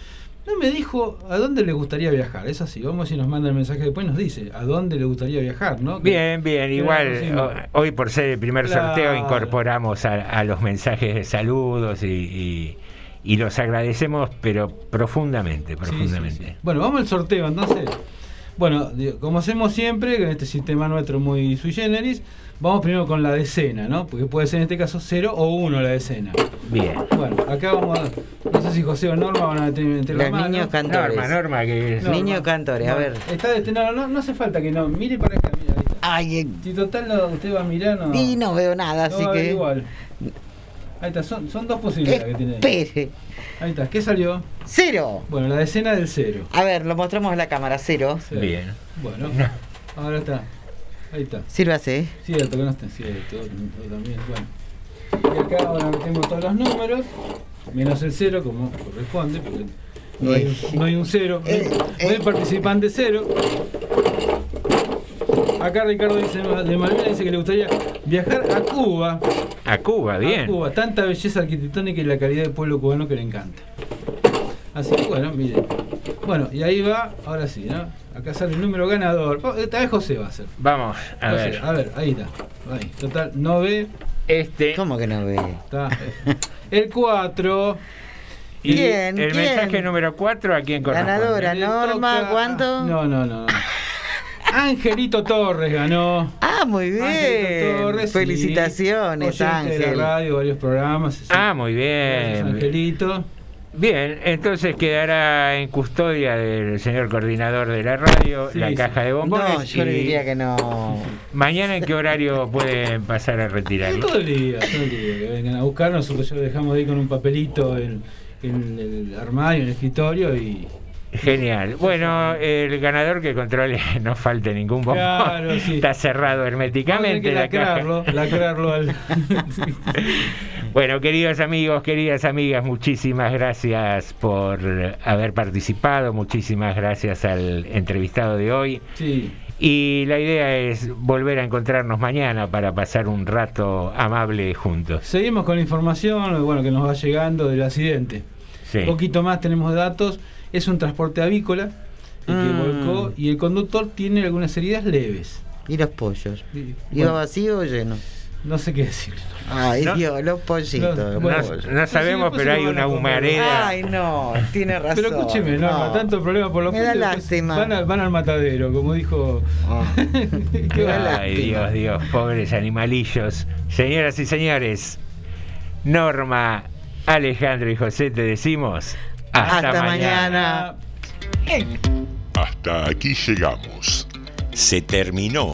No me dijo a dónde le gustaría viajar. Es así, vamos si nos manda el mensaje después nos dice a dónde le gustaría viajar, ¿no?
Bien, bien, igual hoy por ser el primer sorteo incorporamos a, a los mensajes de saludos y, y- y los agradecemos, pero profundamente, profundamente.
Bueno, vamos al sorteo entonces. Bueno, como hacemos siempre, con este sistema nuestro muy sui generis, vamos primero con la decena, ¿no? Porque puede ser en este caso 0 o 1 la decena.
Bien.
Bueno, acá vamos a. No sé si José o Norma van a meter la
Los
mano.
niños cantores.
Norma, Norma, que es-
Niños cantores, a ver.
Está destinado, no, no hace falta que no. Mire para acá, mira. ahí está.
Ay,
Si total no, usted va a mirar, no.
y no veo nada,
no
así
va
que.
igual. Ahí está, son, son dos posibilidades que tiene. ahí.
Espere.
Ahí está, ¿qué salió?
Cero.
Bueno, la decena del cero.
A ver, lo mostramos en la cámara, cero.
Bien.
Bueno, ahora está. Ahí está.
Sírvase.
Cierto, que no está cierto. también. Bueno. Y acá ahora metemos todos los números, menos el cero, como corresponde, porque no hay un, no hay un cero. No hay, no hay participante cero. Acá Ricardo dice de Malvinas dice que le gustaría viajar a Cuba.
A Cuba,
A
bien.
Cuba, tanta belleza arquitectónica y la calidad del pueblo cubano que le encanta. Así que bueno, miren. Bueno, y ahí va, ahora sí, ¿no? Acá sale el número ganador. Oh, Esta vez José va a ser.
Vamos, a
José,
ver.
A ver, ahí está. Ahí. Total, no ve.
Este.
¿Cómo que no ve?
Está. El 4.
Y
¿Quién?
el
¿Quién?
mensaje número 4 a quién corresponde.
Ganadora, Norma, ¿cuánto?
No, no, no. no. Angelito Torres ganó.
Ah, muy bien.
Angelito Torres, sí.
Felicitaciones,
Oyente de la
Ángel.
radio, varios programas. sí.
Ah, muy
Gracias,
bien.
Angelito.
Bien, entonces quedará en custodia del señor coordinador de la radio
Sí,
la
sí.
caja de bombones.
No, yo le diría que no.
Mañana en qué horario pueden pasar a retirarlo.
Todo el día, todo el día. Que vengan a buscar, nosotros ya lo dejamos ahí con un papelito en, en el armario, en el escritorio y.
Genial. Bueno, el ganador que controle [LAUGHS] no falte ningún bombón.
Claro, sí.
Está cerrado herméticamente la
que
caja.
lacrarlo, lacrarlo al. [LAUGHS]
Bueno, queridos amigos, queridas amigas, muchísimas gracias por haber participado, muchísimas gracias al entrevistado de hoy.
Sí.
Y la idea es volver a encontrarnos mañana para pasar un rato amable juntos.
Seguimos con la información bueno, que nos va llegando del accidente.
Sí.
Un poquito más tenemos datos. Es un transporte avícola el que
Mm.
volcó y el conductor tiene algunas heridas leves.
¿Y los pollos?
Y-
¿Iba
bueno,
vacío o lleno?
no sé qué decir.
Ay,
No.
Dios, los pollitos.
No,
los
bueno,
pollos.
No sabemos, pero hay una humareda.
Ay, no, tiene razón. [LAUGHS]
Pero escúcheme, Norma,
no.
tanto problema por los
Me da
pollos, después
lástima.
Van, al- van al matadero, como dijo. [LAUGHS] Qué
da
va-
Ay,
lástima.
Dios, Dios, pobres animalillos. Señoras y señores, Norma, Alejandro y José, te decimos hasta,
Hasta
mañana.
mañana.
Hasta aquí llegamos.
Se terminó.